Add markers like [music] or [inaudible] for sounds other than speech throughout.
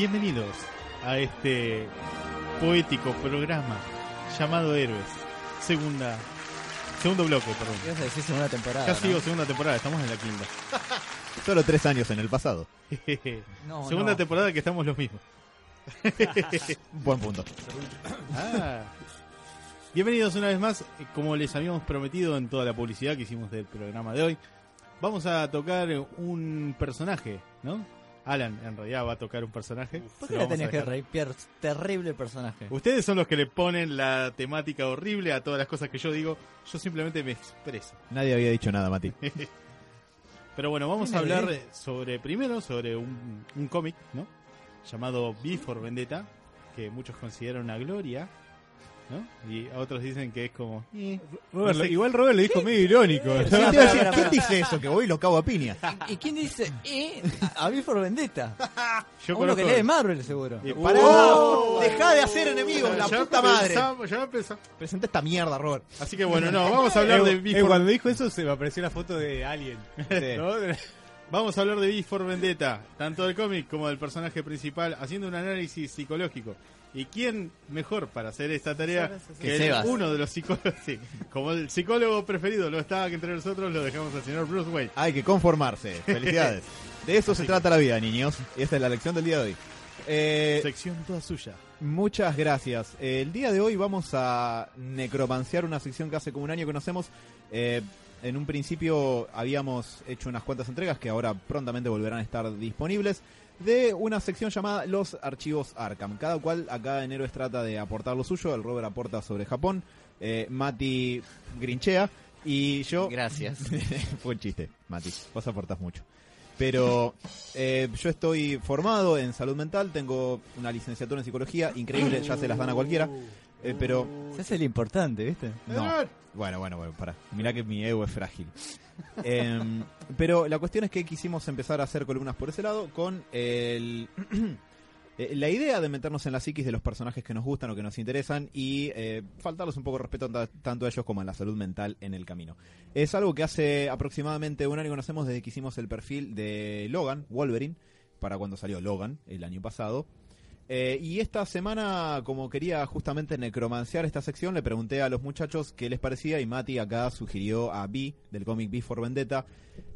Bienvenidos a este poético programa llamado Héroes. Segunda, segundo bloque, perdón. Ibas a decir segunda temporada. Ya ¿no? sigo segunda temporada, estamos en la quinta. [laughs] Solo tres años en el pasado. [laughs] No, segunda no. temporada que estamos los mismos. [laughs] Buen punto. Ah. Bienvenidos una vez más, como les habíamos prometido en toda la publicidad que hicimos del programa de hoy. Vamos a tocar un personaje, ¿no? Alan en realidad va a tocar un personaje. ¿Por qué le tenés que? Pierre? Terrible personaje. Ustedes son los que le ponen la temática horrible a todas las cosas que yo digo. Yo simplemente me expreso. [laughs] Nadie había dicho nada, Mati. Pero bueno, vamos a hablar sobre, primero, sobre un, un cómic, ¿no? Llamado V for Vendetta, que muchos consideran una gloria, ¿no? Y a otros dicen que es como... eh, Robert, no sé. igual Robert lo dijo medio irónico. ¿no? Sí, te iba a decir, ¿Quién dice eso? Que voy y lo cago a piña. ¿Y quién dice eh? A mí por vendetta. [laughs] Yo Uno que lee Marvel, seguro. Eh, ¡Pará! ¡Oh! ¡Dejá de hacer enemigos, la puta madre! ya. Presenta esta mierda, Robert. Así que bueno, no, vamos a hablar de for cuando dijo eso se me apareció la foto de Alien. [laughs] Sí. ¿no? Vamos a hablar de V for Vendetta, tanto del cómic como del personaje principal, haciendo un análisis psicológico. ¿Y quién mejor para hacer esta tarea Que Sebas. uno de los psicólogos? [laughs] sí. como el psicólogo preferido lo estaba que entre nosotros, lo dejamos al señor Bruce Wayne. Hay que conformarse. [laughs] Felicidades. De eso se trata la vida, niños. Y esta es la lección del día de hoy. Eh, Sección toda suya. Muchas gracias. Eh, el día de hoy vamos a necromanciar una sección que hace como un año conocemos. Eh, en un principio habíamos hecho unas cuantas entregas que ahora prontamente volverán a estar disponibles de una sección llamada Los Archivos Arkham. Cada cual acá en Héroes trata de aportar lo suyo. El Robert aporta sobre Japón, eh, Mati grinchea y yo... Gracias. [laughs] Fue un chiste, Mati. Vos aportás mucho. Pero eh, yo estoy formado en salud mental, tengo una licenciatura en psicología, increíble, ya se las dan a cualquiera. Eh, pero Se hace lo importante, ¿viste? no. Bueno, bueno, bueno, para. Mirá que mi ego es frágil. [laughs] Em, pero la cuestión es que quisimos empezar a hacer columnas por ese lado con el... [clears throat] eh, La idea de meternos en la psiquis de los personajes que nos gustan o que nos interesan y eh, faltarles un poco de respeto ta- tanto a ellos como a la salud mental en el camino. Es algo que hace aproximadamente un año que conocemos desde que hicimos el perfil de Logan, Wolverine, para cuando salió Logan el año pasado. Eh, y esta semana, como quería justamente necromanciar esta sección, le pregunté a los muchachos qué les parecía y Mati acá sugirió a B del cómic B for Vendetta.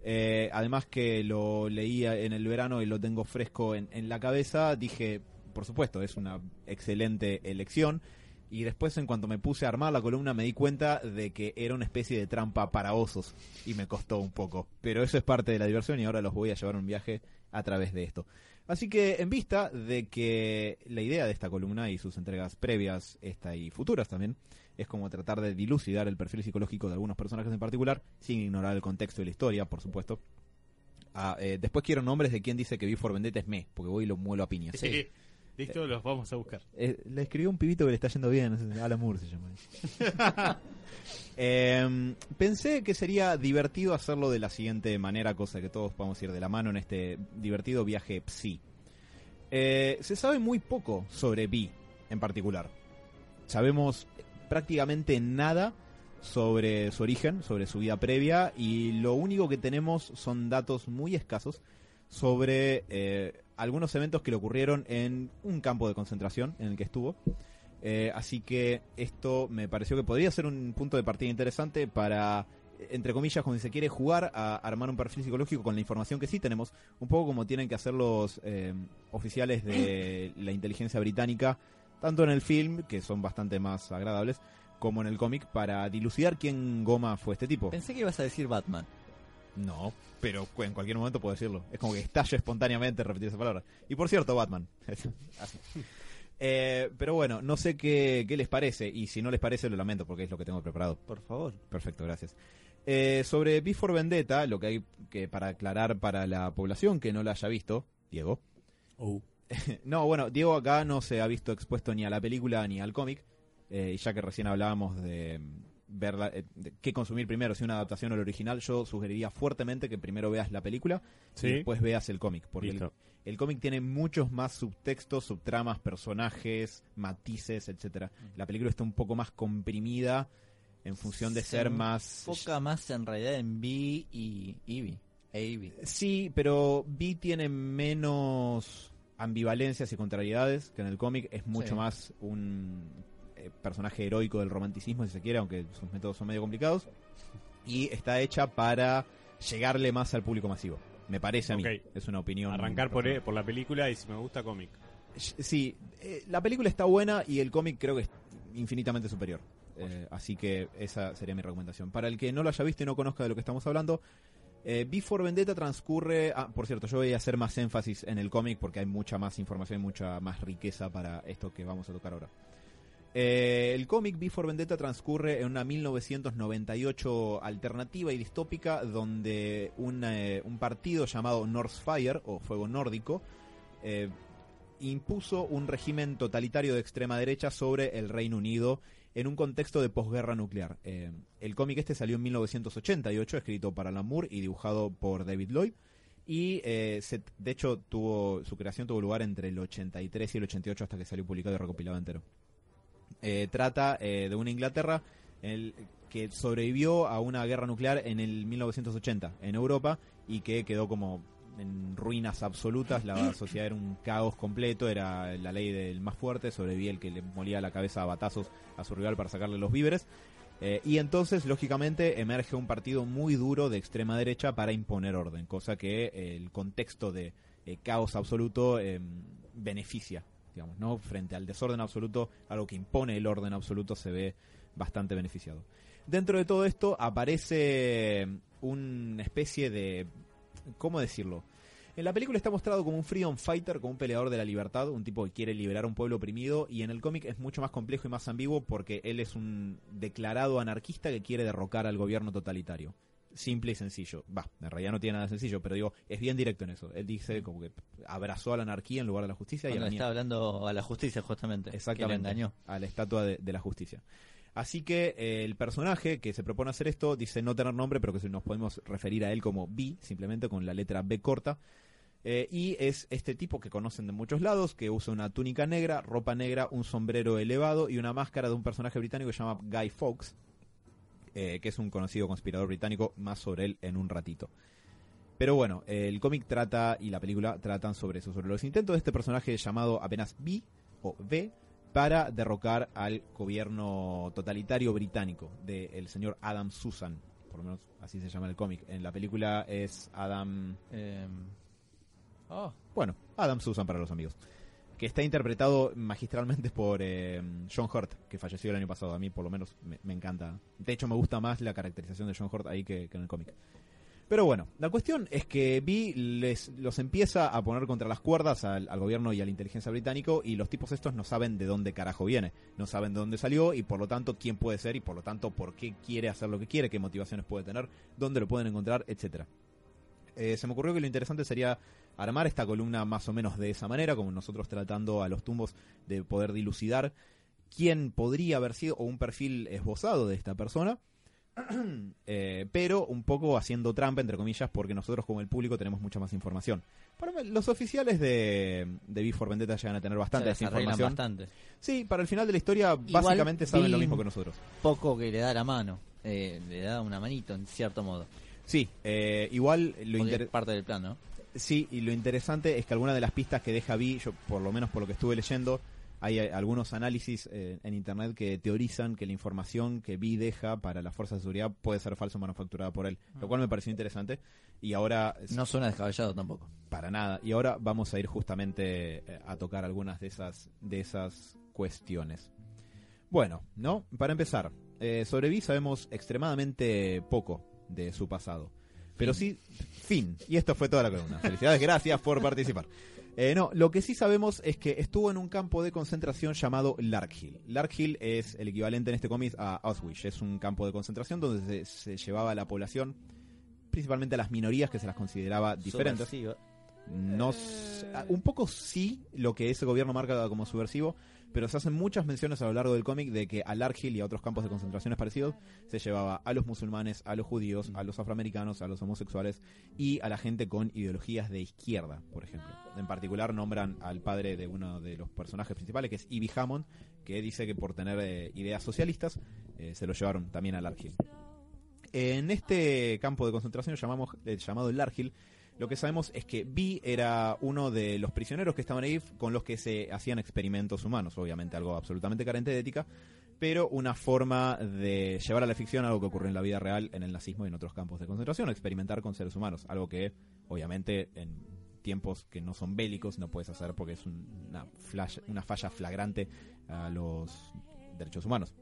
Eh, además que lo leía en el verano y lo tengo fresco en, en la cabeza, dije, por supuesto, es una excelente elección. Y después, en cuanto me puse a armar la columna, me di cuenta de que era una especie de trampa para osos. Y me costó un poco. Pero eso es parte de la diversión y ahora los voy a llevar un viaje a través de esto. Así que, en vista de que la idea de esta columna y sus entregas previas, esta y futuras también, es como tratar de dilucidar el perfil psicológico de algunos personajes en particular, sin ignorar el contexto y la historia, por supuesto. Ah, eh, después quiero nombres de quien dice que V for Vendetta es me, porque voy y lo muelo a piñas. Sí. Listo, los vamos a buscar. Eh, le escribió un pibito que le está yendo bien, Alan Moore se llama. [laughs] Eh, pensé que sería divertido hacerlo de la siguiente manera, cosa que todos podamos ir de la mano en este divertido viaje psi. Eh, se sabe muy poco sobre Vi en particular. Sabemos prácticamente nada sobre su origen, sobre su vida previa, y lo único que tenemos son datos muy escasos sobre eh, algunos eventos que le ocurrieron en un campo de concentración en el que estuvo. Eh, así que esto me pareció que podría ser un punto de partida interesante para, entre comillas, cuando se quiere jugar a armar un perfil psicológico con la información que sí tenemos, un poco como tienen que hacer los eh, oficiales de la inteligencia británica, tanto en el film, que son bastante más agradables, como en el cómic, para dilucidar quién goma fue este tipo. Pensé que ibas a decir Batman. No, pero en cualquier momento puedo decirlo. Es como que estalla espontáneamente repetir esa palabra. Y por cierto, Batman. [laughs] Así. Eh, pero bueno, no sé qué, qué les parece, y si no les parece lo lamento porque es lo que tengo preparado. Por favor. Perfecto, gracias. Eh, sobre Before Vendetta, lo que hay que para aclarar para la población que no la haya visto, Diego. Oh. [laughs] No, bueno, Diego acá no se ha visto expuesto ni a la película ni al cómic, eh, y ya que recién hablábamos de ver la- eh, qué consumir primero, si una adaptación o el original, yo sugeriría fuertemente que primero veas la película Sí. y después veas el cómic, porque el, Listo. el cómic tiene muchos más subtextos, subtramas, personajes, matices, etcétera. La película está un poco más comprimida en función de Se ser más Foca más en realidad en B y Eevee. Eevee. Sí, pero V tiene menos ambivalencias y contrariedades que en el cómic. Es mucho Sí. más un eh, personaje heroico del romanticismo, si se quiere, aunque sus métodos son medio complicados. Y está hecha para llegarle más al público masivo. Me parece a mí. Ok. Es una opinión. Arrancar por, personal. por la película y si me gusta cómic. Sí, eh, la película está buena y el cómic creo que es infinitamente superior. Eh, así que esa sería mi recomendación. Para el que no lo haya visto y no conozca de lo que estamos hablando, eh, Before Vendetta transcurre. Ah, por cierto, yo voy a hacer más énfasis en el cómic porque hay mucha más información y mucha más riqueza para esto que vamos a tocar ahora. Eh, el cómic Before Vendetta transcurre en una 1998 alternativa y distópica donde un, eh, un partido llamado Northfire o Fuego Nórdico eh, impuso un régimen totalitario de extrema derecha sobre el Reino Unido en un contexto de posguerra nuclear. Eh, el cómic este salió en 1988, escrito para Lamour y dibujado por David Lloyd. Y eh, se- de hecho tuvo su creación tuvo lugar entre el 83 y el 88 hasta que salió publicado y recopilado entero. Eh, trata eh, de una Inglaterra el- que sobrevivió a una guerra nuclear en el 1980 en Europa y que quedó como en ruinas absolutas, la [coughs] sociedad era un caos completo, era la ley del más fuerte, sobrevivía el que le molía la cabeza a batazos a su rival para sacarle los víveres. Eh, y entonces, lógicamente, emerge un partido muy duro de extrema derecha para imponer orden, cosa que eh, el contexto de eh, caos absoluto eh, beneficia, digamos, ¿no? Frente al desorden absoluto, algo que impone el orden absoluto se ve bastante beneficiado. Dentro de todo esto aparece una especie de... ¿Cómo decirlo? En la película está mostrado como un freedom fighter, como un peleador de la libertad, un tipo que quiere liberar a un pueblo oprimido, y en el cómic es mucho más complejo y más ambiguo porque él es un declarado anarquista que quiere derrocar al gobierno totalitario. Simple y sencillo. Va, en realidad no tiene nada de sencillo, pero digo, es bien directo en eso. Él dice como que abrazó a la anarquía en lugar de la justicia y a Cuando la estaba hablando a la justicia justamente. Exactamente. Que le engañó. A la estatua de, de la justicia. Así que eh, el personaje que se propone hacer esto dice no tener nombre, pero que nos podemos referir a él como B, simplemente con la letra B corta. Eh, y es este tipo que conocen de muchos lados, que usa una túnica negra, ropa negra, un sombrero elevado y una máscara de un personaje británico que se llama Guy Fawkes, eh, que es un conocido conspirador británico, más sobre él en un ratito. Pero bueno, el cómic trata y la película tratan sobre eso, sobre los intentos de este personaje llamado apenas B o B para derrocar al gobierno totalitario británico del señor Adam Susan, por lo menos así se llama el cómic. En la película es Adam, Eh, oh, bueno, Adam Susan para los amigos, que está interpretado magistralmente por eh, John Hurt, que falleció el año pasado. A mí por lo menos me, encanta. De hecho me gusta más la caracterización de John Hurt ahí que, que en el cómic. Pero bueno, la cuestión es que Vi les, los empieza a poner contra las cuerdas al, al gobierno y a la inteligencia británico y los tipos estos no saben de dónde carajo viene, no saben de dónde salió y por lo tanto quién puede ser y por lo tanto por qué quiere hacer lo que quiere, qué motivaciones puede tener, dónde lo pueden encontrar, etcétera. Eh, se me ocurrió que lo interesante sería armar esta columna más o menos de esa manera, como nosotros tratando a los tumbos de poder dilucidar quién podría haber sido o un perfil esbozado de esta persona. [clears throat] Eh, pero un poco haciendo trampa, entre comillas, porque nosotros como el público tenemos mucha más información. Para los oficiales de, de Before Vendetta llegan a tener bastante información. bastante. Sí, para el final de la historia Igual básicamente saben lo mismo que nosotros. Poco que le da la mano. Eh, le da una manito, en cierto modo. Sí, eh, igual lo parte del plan, ¿no? Sí, y lo interesante es que algunas de las pistas que deja Vi, yo por lo menos por lo que estuve leyendo, hay eh, algunos análisis eh, en internet que teorizan que la información que Vi deja para las fuerzas de seguridad puede ser falsa o manufacturada por él, lo cual me pareció interesante. Y ahora, No suena descabellado tampoco. para nada, y ahora vamos a ir justamente eh, a tocar algunas de esas, de esas cuestiones. Bueno, ¿no? Para empezar, eh, sobre Vi sabemos extremadamente poco de su pasado. Pero sí, fin. Y esto fue toda la columna. Felicidades, gracias por participar. Eh, no, lo que sí sabemos es que estuvo en un campo de concentración llamado Larkhill. Larkhill es el equivalente en este cómic a Auschwitz. Es un campo de concentración donde se, se llevaba a la población, principalmente a las minorías que se las consideraba diferentes. Subversivo. No, ah, un poco sí lo que ese gobierno marca como subversivo, pero se hacen muchas menciones a lo largo del cómic de que a Larkhill y a otros campos de concentraciones parecidos se llevaba a los musulmanes, a los judíos, a los afroamericanos, a los homosexuales y a la gente con ideologías de izquierda, por ejemplo. En particular nombran al padre de uno de los personajes principales, que es Ivy Hammond, que dice que por tener eh, ideas socialistas eh, se lo llevaron también a Larkhill. En este campo de concentración llamamos, eh, llamado lo que sabemos es que Vi era uno de los prisioneros que estaban ahí con los que se hacían experimentos humanos, obviamente algo absolutamente carente de ética, pero una forma de llevar a la ficción algo que ocurrió en la vida real en el nazismo y en otros campos de concentración, experimentar con seres humanos, algo que obviamente en tiempos que no son bélicos no puedes hacer porque es un- una, flash- una falla flagrante a los derechos humanos.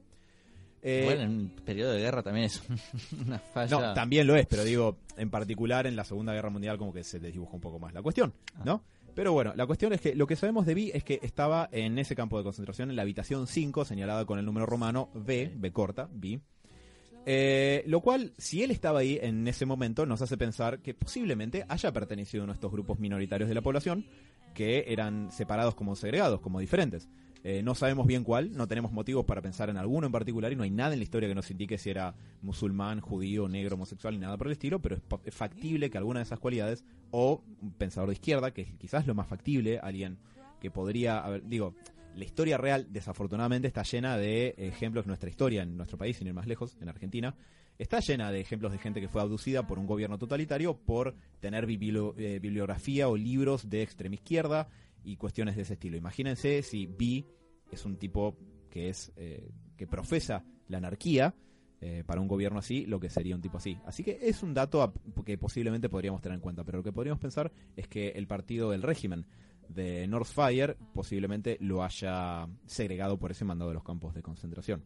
Eh, Bueno, en un periodo de guerra también es [laughs] una falla. no, también lo es, pero digo, en particular en la Segunda Guerra Mundial como que se desdibuja un poco más la cuestión, ¿no? Pero bueno, la cuestión es que lo que sabemos de Vi es que estaba en ese campo de concentración, en la habitación 5, señalada con el número romano B, B corta, Vi. Eh, lo cual, si él estaba ahí en ese momento, nos hace pensar que posiblemente haya pertenecido a uno de estos grupos minoritarios de la población que eran separados como segregados, como diferentes. Eh, no sabemos bien cuál, no tenemos motivos para pensar en alguno en particular y no hay nada en la historia que nos indique si era musulmán, judío, negro, homosexual, ni nada por el estilo, pero es, factible que alguna de esas cualidades, o un pensador de izquierda, que es quizás lo más factible, alguien que podría haber, digo, la historia real desafortunadamente está llena de ejemplos, nuestra historia en nuestro país, sin ir más lejos, en Argentina, está llena de ejemplos de gente que fue abducida por un gobierno totalitario por tener eh, bibliografía o libros de extrema izquierda y cuestiones de ese estilo. Imagínense si B es un tipo que es eh, que profesa la anarquía eh, para un gobierno así, lo que sería un tipo así. Así que es un dato que posiblemente podríamos tener en cuenta, pero lo que podríamos pensar es que el partido del régimen de Northfire posiblemente lo haya segregado por ese mandado de los campos de concentración.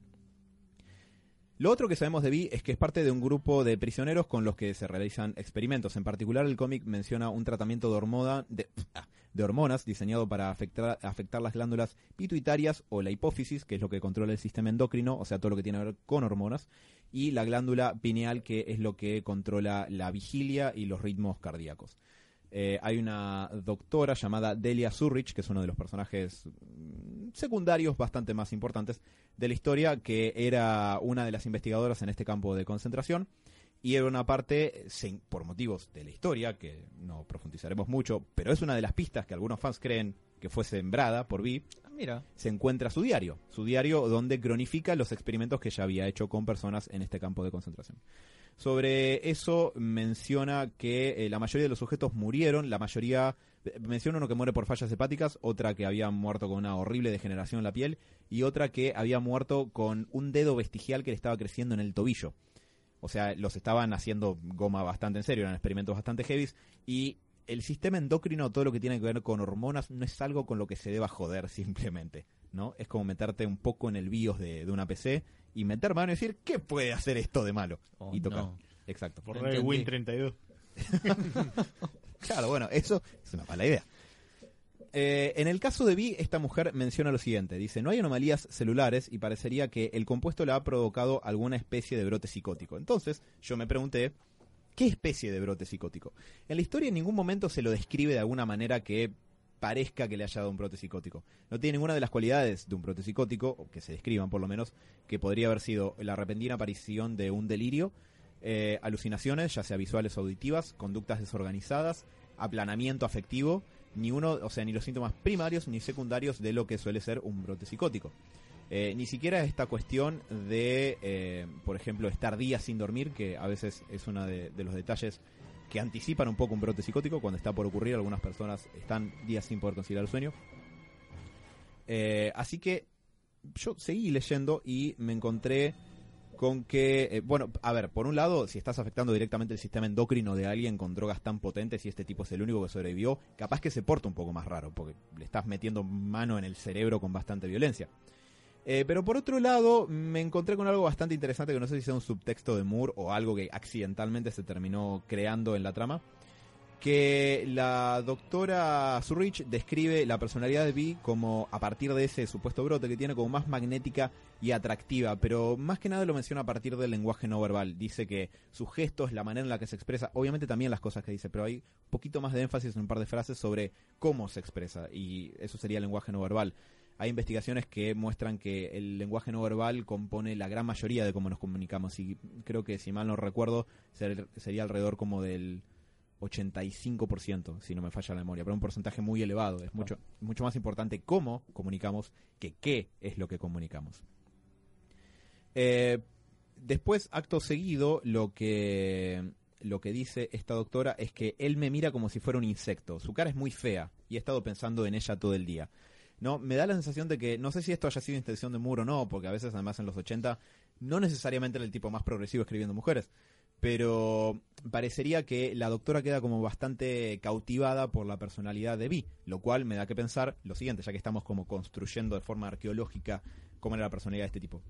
Lo otro que sabemos de Vi es que es parte de un grupo de prisioneros con los que se realizan experimentos. En particular, el cómic menciona un tratamiento de, hormoda, de, ah, de hormonas diseñado para afectar, afectar las glándulas pituitarias o la hipófisis, que es lo que controla el sistema endocrino, o sea, todo lo que tiene que ver con hormonas, y la glándula pineal, que es lo que controla la vigilia y los ritmos cardíacos. Eh, hay una doctora llamada Delia Zurrich, que es uno de los personajes mm, secundarios bastante más importantes de la historia, que era una de las investigadoras en este campo de concentración. Y era una parte, por motivos de la historia, que no profundizaremos mucho, pero es una de las pistas que algunos fans creen que fue sembrada por Vi, Ah, Mira, se encuentra su diario, su diario donde cronifica los experimentos que ya había hecho con personas en este campo de concentración. Sobre eso menciona que eh, la mayoría de los sujetos murieron, la mayoría eh, menciona uno que muere por fallas hepáticas, otra que había muerto con una horrible degeneración en la piel y otra que había muerto con un dedo vestigial que le estaba creciendo en el tobillo. O sea, los estaban haciendo goma bastante en serio, eran experimentos bastante heavies y el sistema endocrino, todo lo que tiene que ver con hormonas, no es algo con lo que se deba joder [laughs] simplemente, ¿no? Es como meterte un poco en el BIOS de, de una PC y meter mano y decir, ¿qué puede hacer esto de malo? Oh, y tocar. no. Exacto. Por. Win 32. [laughs] Claro, bueno, eso es una mala idea. Eh, en el caso de Vi, esta mujer menciona lo siguiente. Dice, no hay anomalías celulares y parecería que el compuesto le ha provocado alguna especie de brote psicótico. Entonces, yo me pregunté, ¿qué especie de brote psicótico? En la historia en ningún momento se lo describe de alguna manera que parezca que le haya dado un brote psicótico. No tiene ninguna de las cualidades de un brote psicótico, o que se describan por lo menos, que podría haber sido la repentina aparición de un delirio, eh, alucinaciones, ya sea visuales o auditivas, conductas desorganizadas, aplanamiento afectivo, ni uno, o sea, ni los síntomas primarios ni secundarios de lo que suele ser un brote psicótico. Eh, ni siquiera esta cuestión de, eh, por ejemplo, estar días sin dormir, que a veces es uno de, los detalles que anticipan un poco un brote psicótico, cuando está por ocurrir, algunas personas están días sin poder conciliar el sueño. Eh, así que yo seguí leyendo y me encontré con que, eh, bueno, a ver, por un lado, si estás afectando directamente el sistema endocrino de alguien con drogas tan potentes y este tipo es el único que sobrevivió, capaz que se porta un poco más raro, porque le estás metiendo mano en el cerebro con bastante violencia. Eh, pero por otro lado, me encontré con algo bastante interesante que no sé si sea un subtexto de Moore o algo que accidentalmente se terminó creando en la trama. Que la doctora Zurich describe la personalidad de Vi como, a partir de ese supuesto brote que tiene, como más magnética y atractiva, pero más que nada lo menciona a partir del lenguaje no verbal. Dice que sus gestos, la manera en la que se expresa, obviamente también las cosas que dice, pero hay un poquito más de énfasis en un par de frases sobre cómo se expresa, y eso sería el lenguaje no verbal. Hay investigaciones que muestran que el lenguaje no verbal compone la gran mayoría de cómo nos comunicamos, y creo que, si mal no recuerdo, ser- sería alrededor como del 85%, si no me falla la memoria, pero un porcentaje muy elevado. Es mucho, mucho más importante cómo comunicamos que qué es lo que comunicamos. Eh, después, acto seguido, lo que, lo que dice esta doctora es que él me mira como si fuera un insecto. Su cara es muy fea y he estado pensando en ella todo el día. No, me da la sensación de que, no sé si esto haya sido intención de Moore o no, porque a veces además en los 80 no necesariamente era el tipo más progresivo escribiendo mujeres, pero parecería que la doctora queda como bastante cautivada por la personalidad de Vi, lo cual me da que pensar lo siguiente, ya que estamos como construyendo de forma arqueológica cómo era la personalidad de este tipo.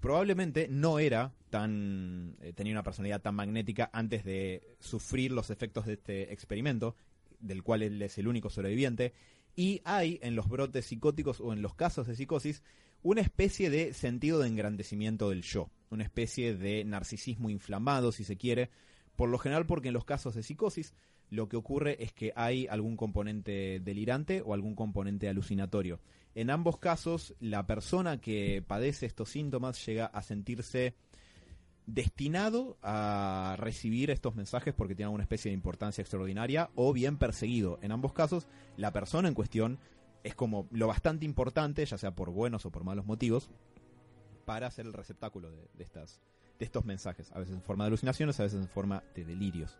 Probablemente no era tan eh, tenía una personalidad tan magnética antes de sufrir los efectos de este experimento, del cual él es el único sobreviviente, y hay en los brotes psicóticos o en los casos de psicosis una especie de sentido de engrandecimiento del yo, una especie de narcisismo inflamado, si se quiere, por lo general porque en los casos de psicosis lo que ocurre es que hay algún componente delirante o algún componente alucinatorio. En ambos casos, la persona que padece estos síntomas llega a sentirse destinado a recibir estos mensajes porque tiene alguna especie de importancia extraordinaria o bien perseguido. En ambos casos, la persona en cuestión es como lo bastante importante, ya sea por buenos o por malos motivos, para ser el receptáculo de, de estas, de estos mensajes, a veces en forma de alucinaciones, a veces en forma de delirios.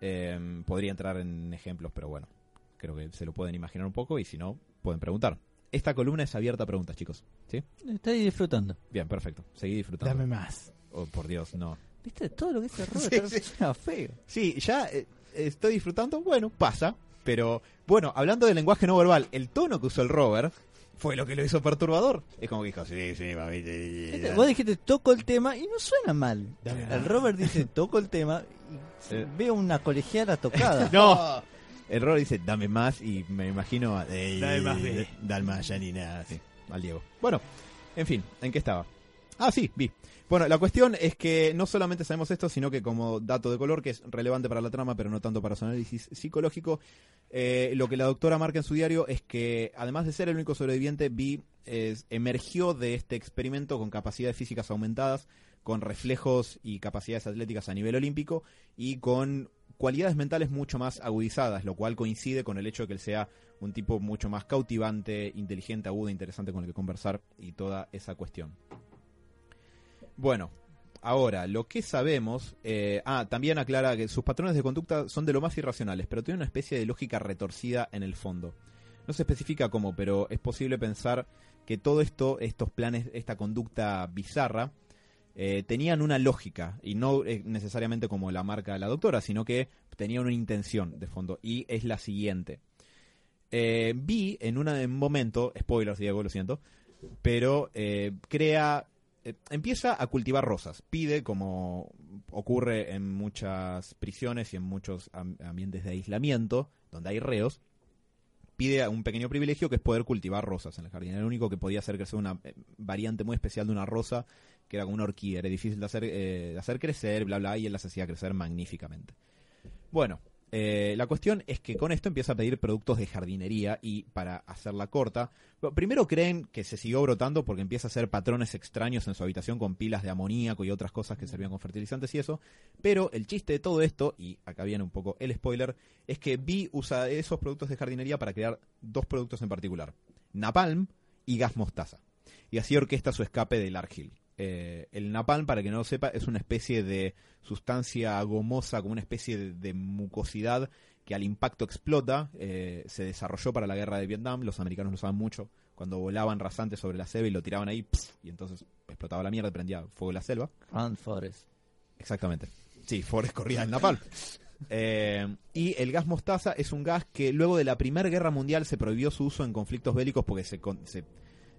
Eh, podría entrar en ejemplos, pero bueno, creo que se lo pueden imaginar un poco y si no, pueden preguntar. Esta columna es abierta a preguntas, chicos. ¿Sí? Estoy disfrutando. Bien, perfecto. Seguí disfrutando. Dame más. Oh, por Dios, no. ¿Viste? Todo lo que dice [laughs] Sí, Robert sí. feo. Sí, ya eh, estoy disfrutando. Bueno, pasa. Pero, bueno, hablando del lenguaje no verbal, el tono que usó el Robert fue lo que lo hizo perturbador. Es como que dijo, sí, sí, mami. sí, Este, sí". Vos dijiste toco el tema y no suena mal. Dame El. Robert dice [laughs] toco el tema y Eh. veo una colegiala tocada. [laughs] No. El Robert dice, dame más y me imagino a... Dame más, ve. Dame más, ya ni nada. Sí, al Diego. Bueno, en fin, ¿en qué estaba? Ah, sí, vi. Bueno, la cuestión es que no solamente sabemos esto, sino que como dato de color, que es relevante para la trama, pero no tanto para su análisis psicológico, eh, lo que la doctora marca en su diario es que, además de ser el único sobreviviente, Vi es- emergió de este experimento con capacidades físicas aumentadas, con reflejos y capacidades atléticas a nivel olímpico y con cualidades mentales mucho más agudizadas, lo cual coincide con el hecho de que él sea un tipo mucho más cautivante, inteligente, agudo, interesante con el que conversar y toda esa cuestión. Bueno, ahora, lo que sabemos... eh, ah, también aclara que sus patrones de conducta son de lo más irracionales, pero tienen una especie de lógica retorcida en el fondo. No se especifica cómo, pero es posible pensar que todo esto, estos planes, esta conducta bizarra, eh, tenían una lógica, y no eh, necesariamente como la marca de la doctora, sino que tenían una intención de fondo, y es la siguiente. Vi en, en un momento, spoilers Diego, lo siento, pero crea, eh, empieza a cultivar rosas, pide, como ocurre en muchas prisiones y en muchos am- ambientes de aislamiento, donde hay reos, pide un pequeño privilegio que es poder cultivar rosas en el jardín. Era el único que podía hacer crecer una eh, variante muy especial de una rosa, que era como una orquídea, era difícil de hacer, eh, de hacer crecer, bla, bla, y él las hacía crecer magníficamente. Bueno, eh, la cuestión es que con esto empieza a pedir productos de jardinería y para hacerla corta, primero creen que se siguió brotando porque empieza a hacer patrones extraños en su habitación con pilas de amoníaco y otras cosas que servían con fertilizantes y eso, pero el chiste de todo esto, y acá viene un poco el spoiler, es que Vi usa esos productos de jardinería para crear dos productos en particular, napalm y gas mostaza, y así orquesta su escape del argil. Eh, el napalm, para que no lo sepa, es una especie de sustancia gomosa, como una especie de, de mucosidad que al impacto explota. eh, se desarrolló para la guerra de Vietnam, los americanos lo usaban mucho cuando volaban rasantes sobre la selva y lo tiraban ahí, pss, y entonces explotaba la mierda y prendía fuego la selva. Run Forest. Exactamente. Sí, Forrest corría el napalm. [laughs] Eh, y el gas mostaza es un gas que luego de la Primera Guerra Mundial se prohibió su uso en conflictos bélicos porque se, con- se,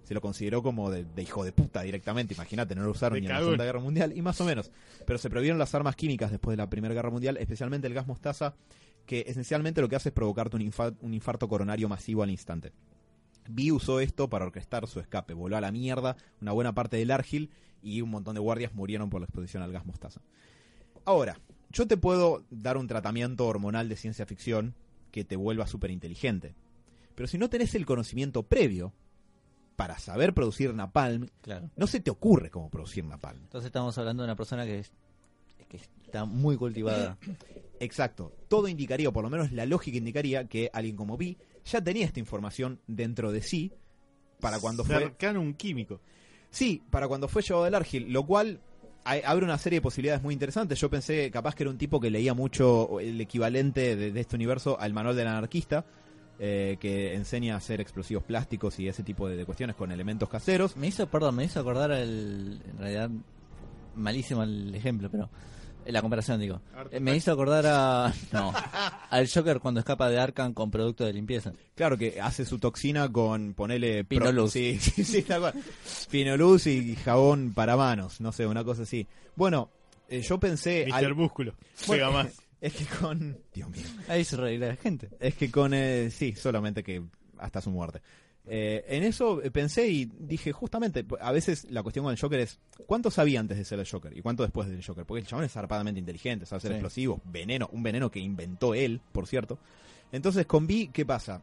se lo consideró como de, de hijo de puta directamente. Imagínate, no lo usaron De ni en la. Segunda Guerra Mundial y más o menos. Pero se prohibieron las armas químicas después de la Primera Guerra Mundial, especialmente el gas mostaza, que esencialmente lo que hace es provocarte un, infa- un infarto coronario masivo al instante. Vi usó esto para orquestar su escape, voló a la mierda una buena parte del Argil y un montón de guardias murieron por la exposición al gas mostaza. Ahora, yo te puedo dar un tratamiento hormonal de ciencia ficción que te vuelva súper inteligente. Pero si no tenés el conocimiento previo para saber producir napalm, Claro. no se te ocurre cómo producir napalm. Entonces estamos hablando de una persona que, es, que está muy cultivada. [clears throat] Exacto. Todo indicaría, o por lo menos la lógica indicaría, que alguien como Vi ya tenía esta información dentro de sí para cuando fue... Cercano a un químico. Sí, para cuando fue llevado del Argil, lo cual hay- abre una serie de posibilidades muy interesantes. Yo pensé capaz que era un tipo que leía mucho el equivalente de, de este universo al manual del anarquista, eh, que enseña a hacer explosivos plásticos y ese tipo de, de cuestiones con elementos caseros. Me hizo, perdón, me hizo acordar al. En realidad, malísimo el ejemplo, pero. eh, La comparación, digo. Eh, Me hizo acordar a. [laughs] No. Al Joker cuando escapa de Arkham con producto de limpieza. Claro que hace su toxina con ponele Pinoluz. Sí, [laughs] sí, sí. Pinoluz y jabón para manos, no sé, una cosa así. Bueno, eh, yo pensé Mr. al- Músculo. Bueno, Juega más. [laughs] es que con Dios mío. Ahí se reirá la gente. Es que con eh, sí, solamente que hasta su muerte. Eh, en eso eh, pensé y dije, justamente, a veces la cuestión con el Joker es, ¿cuánto sabía antes de ser el Joker? ¿Y cuánto después del Joker? Porque el chabón es zarpadamente inteligente, sabe hacer Sí. explosivos, veneno, un veneno que inventó él, por cierto. Entonces, con Vi, ¿qué pasa?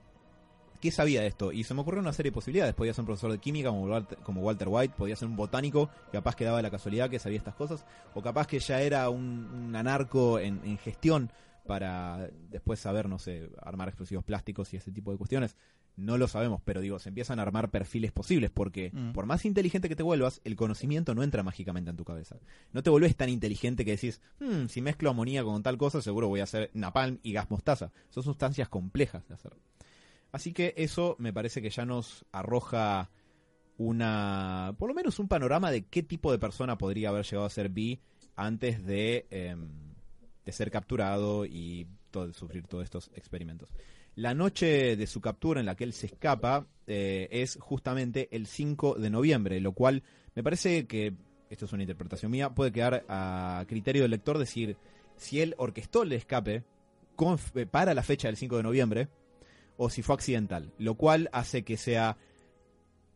¿Qué sabía de esto? Y se me ocurrió una serie de posibilidades. Podía ser un profesor de química como Walter, como Walter White, podía ser un botánico, capaz que daba la casualidad que sabía estas cosas, o capaz que ya era un, un anarco en, en gestión para después saber, no sé, armar explosivos plásticos y ese tipo de cuestiones. No lo sabemos, pero digo, se empiezan a armar perfiles posibles porque Mm. por más inteligente que te vuelvas, el conocimiento no entra mágicamente en tu cabeza. No te vuelves tan inteligente que decís, "Hmm, si mezclo amoníaco con tal cosa, seguro voy a hacer napalm y gas mostaza. Son sustancias complejas de hacer. Así que eso me parece que ya nos arroja una, por lo menos un panorama de qué tipo de persona podría haber llegado a ser B antes de, em, de ser capturado y todo- sufrir todos estos experimentos. La noche de su captura en la que él se escapa eh, es justamente el 5 de noviembre, lo cual me parece que, esto es una interpretación mía, puede quedar a criterio del lector decir si él orquestó el escape eh, para la fecha del 5 de noviembre o si fue accidental, lo cual hace que sea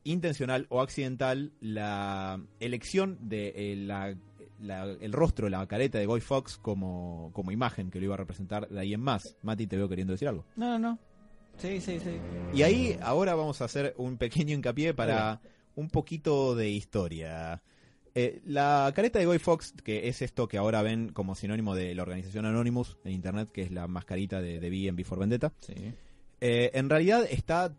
intencional o accidental la elección de eh, la- la- el rostro, la careta de Guy Fox como, como imagen que lo iba a representar de ahí en más. Mati, te veo queriendo decir algo. No, no, no. Sí, sí, sí. Y ahí ahora vamos a hacer un pequeño hincapié para un poquito de historia. Eh, la careta de Guy Fox, que es esto que ahora ven como sinónimo de la organización Anonymous en internet, que es la mascarita de, de V en Before Vendetta, Sí. Eh, en realidad está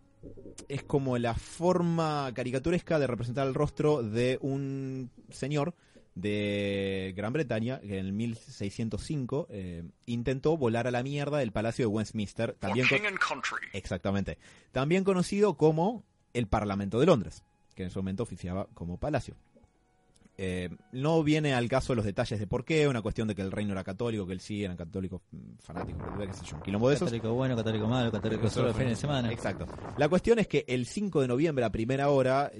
es como la forma caricaturesca de representar el rostro de un señor de Gran Bretaña que en el 1605 eh, intentó volar a la mierda el Palacio de Westminster, también exactamente, también conocido como el Parlamento de Londres, que en ese momento oficiaba como palacio. Eh, no viene al caso los detalles de por qué, una cuestión de que el reino era católico, que él sí eran católicos mm, fanáticos, qué sé yo, un quilombo de esos. Católico bueno, católico malo, católico solo el fin de semana. Exacto. La cuestión es que el 5 de noviembre a primera hora,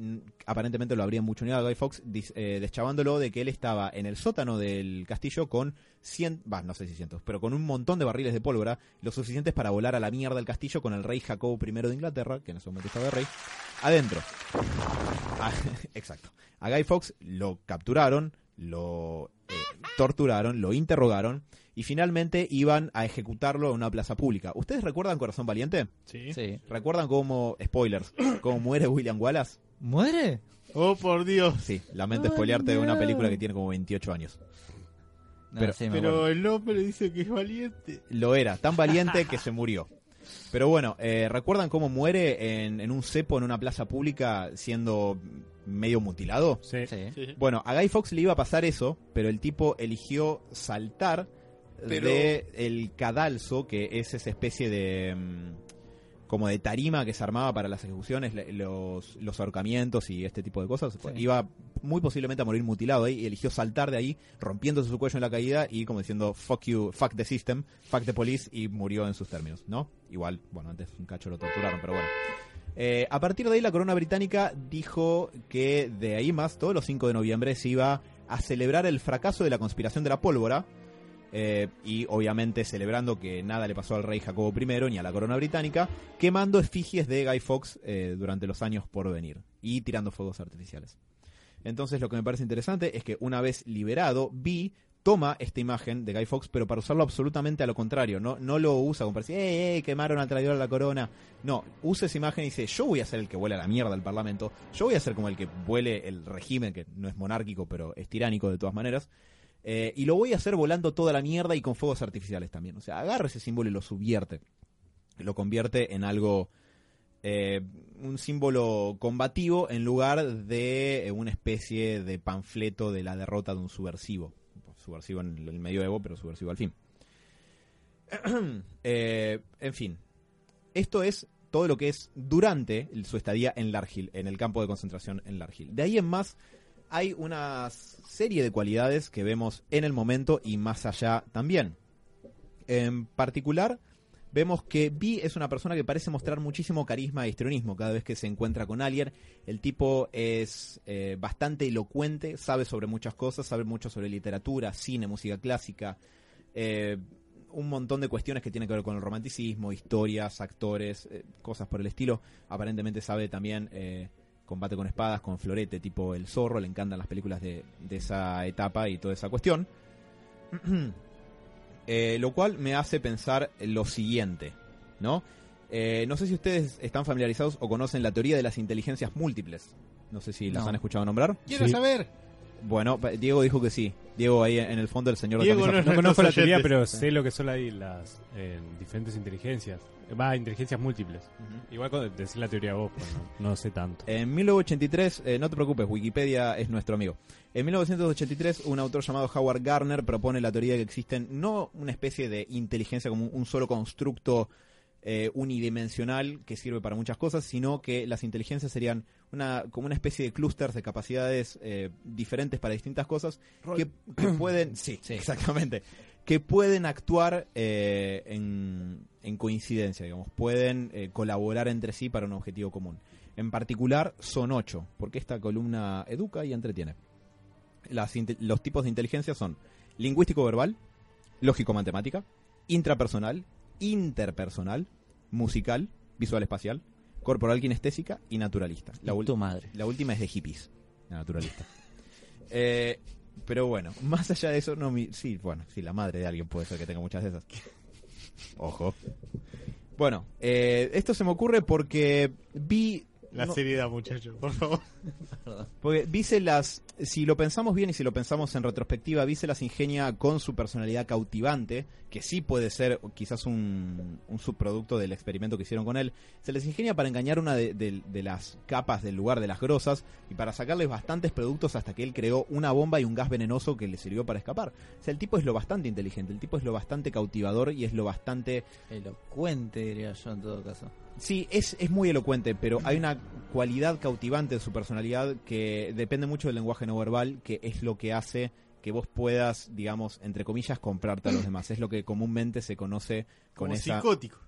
aparentemente lo habrían mucho a Guy Fox, dis- eh, deschavándolo de que él estaba en el sótano del castillo con 100, va, no sé si cientos, pero con un montón de barriles de pólvora, lo suficientes para volar a la mierda del castillo con el rey Jacobo I de Inglaterra, que en ese momento estaba de rey, adentro. Ah, [laughs] exacto. A Guy Fox lo capturaron, lo eh, torturaron, lo interrogaron y finalmente iban a ejecutarlo en una plaza pública. ¿Ustedes recuerdan Corazón Valiente? Sí. Sí. ¿Recuerdan cómo, spoilers, cómo muere William Wallace? ¿Muere? Oh, por Dios. Sí, lamento Ay, spoilearte de una película que tiene como 28 años. No, Pero- sí, el hombre dice que es valiente. Lo era, tan valiente que se murió. Pero bueno, eh, ¿recuerdan cómo muere en, en un cepo en una plaza pública siendo medio mutilado? Sí. Sí. Sí. Bueno, a Guy Fox le iba a pasar eso, pero el tipo eligió saltar Pero- de el cadalso, que es esa especie de mm, como de tarima que se armaba para las ejecuciones, los, los ahorcamientos y este tipo de cosas. Sí. Iba muy posiblemente a morir mutilado ahí y eligió saltar de ahí, rompiéndose su cuello en la caída y como diciendo fuck you, fuck the system, fuck the police y murió en sus términos, ¿no? Igual, bueno, antes un cacho lo torturaron, pero bueno. Eh, a partir de ahí la corona británica dijo que de ahí más, todos los 5 de noviembre, se iba a celebrar el fracaso de la conspiración de la pólvora eh, y obviamente celebrando que nada le pasó al rey Jacobo I ni a la corona británica, quemando efigies de Guy Fawkes eh, durante los años por venir y tirando fuegos artificiales. Entonces lo que me parece interesante es que una vez liberado, Vi toma esta imagen de Guy Fawkes, pero para usarlo absolutamente a lo contrario, no, no lo usa como para decir, ¡eh, eh, quemaron al traidor de la corona! No, usa esa imagen y dice, yo voy a ser el que vuela la mierda al parlamento, yo voy a ser como el que vuele el régimen, que no es monárquico, pero es tiránico de todas maneras, eh, y lo voy a hacer volando toda la mierda y con fuegos artificiales también. O sea, agarra ese símbolo y lo subvierte. Lo convierte en algo, eh, un símbolo combativo en lugar de eh, una especie de panfleto de la derrota de un subversivo. Subversivo en el medioevo, pero subversivo al fin. [clears throat] Eh, en fin, esto es todo lo que es durante su estadía en Largil, en el campo de concentración en Largil. De ahí en más, hay una serie de cualidades que vemos en el momento y más allá también. En particular, vemos que Vi es una persona que parece mostrar muchísimo carisma e histrionismo cada vez que se encuentra con alguien. El tipo es eh, bastante elocuente, sabe sobre muchas cosas, sabe mucho sobre literatura, cine, música clásica, eh, un montón de cuestiones que tienen que ver con el romanticismo, historias, actores, eh, cosas por el estilo. Aparentemente sabe también combate con espadas, con florete, tipo el zorro, le encantan las películas de, de esa etapa y toda esa cuestión. [clears throat] Eh, lo cual me hace pensar lo siguiente, ¿no? Eh, no sé si ustedes están familiarizados o conocen la teoría de las inteligencias múltiples. No sé si las han escuchado nombrar. Quiero Sí. saber. Bueno, Diego dijo que sí. Diego ahí en el fondo, el señor de Diego camisa- no- No conozco la teoría, pero sé lo que son ahí las eh, diferentes inteligencias. Va, inteligencias múltiples. Igual con decir la teoría vos, pues no, no sé tanto. En 1983, eh, no te preocupes, Wikipedia es nuestro amigo. En 1983, un autor llamado Howard Gardner propone la teoría de que existen no una especie de inteligencia como un solo constructo eh, unidimensional que sirve para muchas cosas, sino que las inteligencias serían una como una especie de clústeres de capacidades eh, diferentes para distintas cosas que, [clears throat] que pueden, sí, Sí. [laughs] exactamente, que pueden actuar eh, en, en coincidencia, digamos, pueden eh, colaborar entre sí para un objetivo común. En particular, son ocho, porque esta columna educa y entretiene. Las los tipos de inteligencia son lingüístico-verbal, lógico-matemática, intrapersonal, interpersonal, musical, visual-espacial, corporal-kinestésica y naturalista. La, tu madre. la última es de hippies, la naturalista. [laughs] Eh, pero bueno, [laughs] más allá de eso, no mi- sí, bueno, sí, la madre de alguien puede ser que tenga muchas de esas. Ojo. Bueno, eh, esto se me ocurre porque vi La no- seriedad, muchachos, por favor. porque Vice las, si lo pensamos bien y si lo pensamos en retrospectiva, Vice las ingenia con su personalidad cautivante, que sí puede ser quizás un, un subproducto del experimento que hicieron con él. Se les ingenia para engañar una de, de- de las capas del lugar de las grosas y para sacarles bastantes productos hasta que él creó una bomba y un gas venenoso que le sirvió para escapar. O sea, el tipo es lo bastante inteligente, el tipo es lo bastante cautivador y es lo bastante Elocuente, diría yo, en todo caso. Sí, es, es muy elocuente, pero hay una cualidad cautivante de su personalidad que depende mucho del lenguaje no verbal, que es lo que hace que vos puedas, digamos, entre comillas, comprarte a los demás. Es lo que comúnmente se conoce con Como esa... psicótico.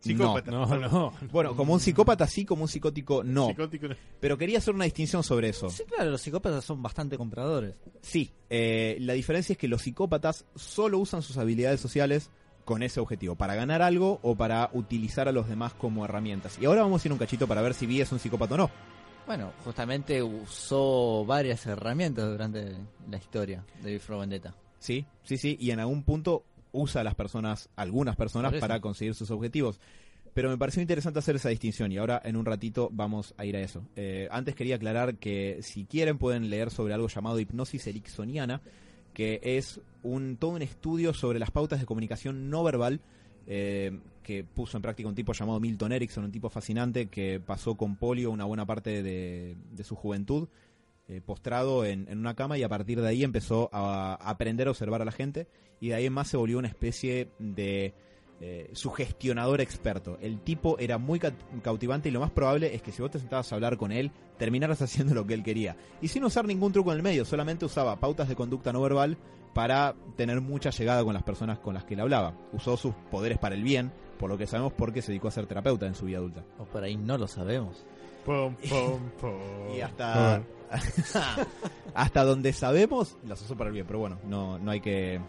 Psicópata. No, no. Bueno, como un psicópata sí, como un psicótico no. Psicótico no. Pero quería hacer una distinción sobre eso. Sí, claro, los psicópatas son bastante compradores. Sí, eh, la diferencia es que los psicópatas solo usan sus habilidades sociales con ese objetivo, para ganar algo o para utilizar a los demás como herramientas. Y ahora vamos a ir un cachito para ver si Vi es un psicópata o no. Bueno, justamente usó varias herramientas durante la historia de Bifro Vendetta. Sí, sí, sí, y en algún punto usa a las personas, algunas personas, para conseguir sus objetivos. Pero me pareció interesante hacer esa distinción y ahora en un ratito vamos a ir a eso. Eh, antes quería aclarar que si quieren pueden leer sobre algo llamado hipnosis ericksoniana, que es un todo un estudio sobre las pautas de comunicación no verbal eh, que puso en práctica un tipo llamado Milton Erickson, un tipo fascinante que pasó con polio una buena parte de, su juventud, eh, postrado en, en una cama y a partir de ahí empezó a, a aprender a observar a la gente y de ahí en más se volvió una especie de eh, sugestionador experto. El tipo era muy ca- cautivante y lo más probable es que si vos te sentabas a hablar con él, terminaras [laughs] haciendo lo que él quería. Y sin usar ningún truco en el medio, solamente usaba pautas de conducta no verbal para tener mucha llegada con las personas con las que él hablaba. Usó sus poderes para el bien, por lo que sabemos porque se dedicó a ser terapeuta en su vida adulta. O por ahí no lo sabemos. Pum, [laughs] pum, pum. Y hasta [laughs] hasta donde sabemos las usó para el bien, pero bueno, no no hay que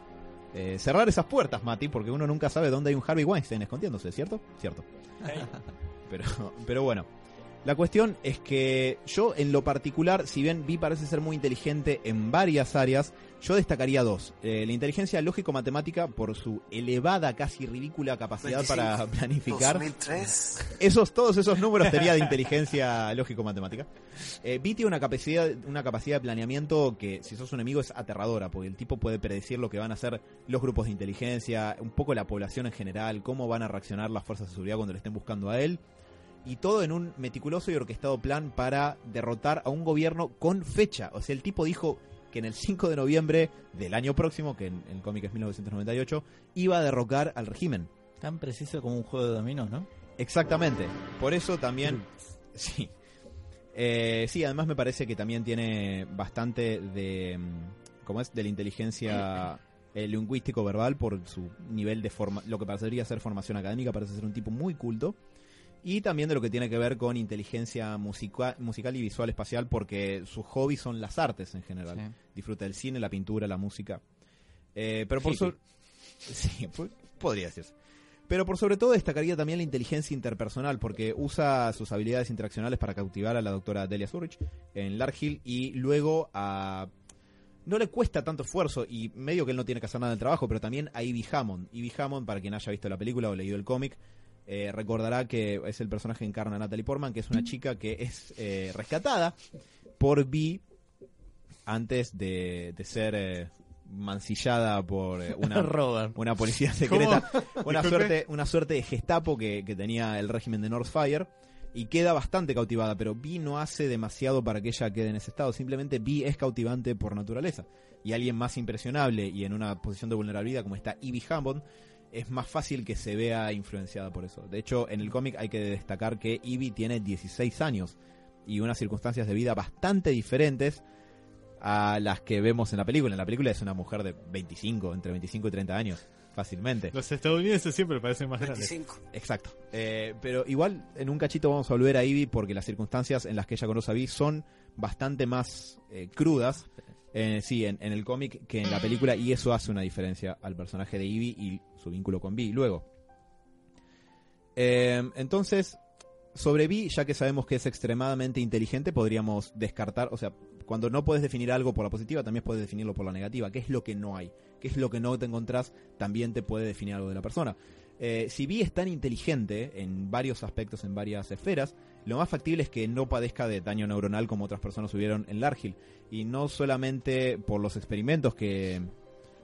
eh, cerrar esas puertas, Mati, porque uno nunca sabe dónde hay un Harvey Weinstein escondiéndose, ¿cierto? Cierto. [laughs] Pero, pero bueno. La cuestión es que yo en lo particular, si bien Vi parece ser muy inteligente en varias áreas, yo destacaría dos. Eh, la inteligencia lógico-matemática por su elevada, casi ridícula capacidad para planificar. 2003. Esos, todos esos números tenía de [laughs] inteligencia lógico-matemática. Eh, Vi tiene una capacidad, una capacidad de planeamiento que, si sos un enemigo, es aterradora, porque el tipo puede predecir lo que van a hacer los grupos de inteligencia, un poco la población en general, cómo van a reaccionar las fuerzas de seguridad cuando le estén buscando a él. Y todo en un meticuloso y orquestado plan para derrotar a un gobierno con fecha. O sea, el tipo dijo que en el 5 de noviembre del año próximo, que en el cómic es 1998, iba a derrocar al régimen. Tan preciso como un juego de dominos, ¿no? Exactamente. Por eso también. Sí. Eh, sí, además me parece que también tiene bastante de. mm, ¿Cómo es? De la inteligencia eh, lingüístico verbal por su nivel de forma. Lo que parecería ser formación académica, parece ser un tipo muy culto. Y también de lo que tiene que ver con inteligencia musica- musical y visual espacial, porque sus hobbies son las artes en general. Sí. Disfruta del cine, la pintura, la música. Eh, pero por Hippie. sobre. Sí, po- [laughs] podría decirse. Pero por sobre todo destacaría también la inteligencia interpersonal, porque usa sus habilidades interaccionales para cautivar a la doctora Delia Zurich en Larghill y luego a... No le cuesta tanto esfuerzo y medio que él no tiene que hacer nada del trabajo, pero también a Ivy Hammond. Ivy Hammond, para quien haya visto la película o leído el cómic, eh, recordará que es el personaje que encarna a Natalie Portman, que es una chica que es eh, rescatada por Vi antes de, de ser eh, mancillada por eh, una, [laughs] una policía [laughs] secreta, una suerte, una suerte de gestapo que, que tenía el régimen de Northfire y queda bastante cautivada, pero Vi no hace demasiado para que ella quede en ese estado, simplemente Vi es cautivante por naturaleza. Y alguien más impresionable y en una posición de vulnerabilidad como está Ivy Hammond es más fácil que se vea influenciada por eso. De hecho, en el cómic hay que destacar que Ivy tiene 16 años y unas circunstancias de vida bastante diferentes a las que vemos en la película. En la película es una mujer de 25, entre 25 y 30 años, fácilmente. Los estadounidenses siempre parecen más grandes. 25. Exacto. Eh, pero igual en un cachito vamos a volver a Ivy porque las circunstancias en las que ella conoce a Vi son bastante más eh, crudas. eh, sí, en, en el cómic que en la película y eso hace una diferencia al personaje de Ivy y su vínculo con Vi. Luego, eh, entonces, sobre Vi, ya que sabemos que es extremadamente inteligente, podríamos descartar, o sea, cuando no puedes definir algo por la positiva, también puedes definirlo por la negativa. ¿Qué es lo que no hay? ¿Qué es lo que no te encontrás? También te puede definir algo de la persona. Eh, si Vi es tan inteligente en varios aspectos, en varias esferas, lo más factible es que no padezca de daño neuronal como otras personas tuvieron en Larghill. Y no solamente por los experimentos que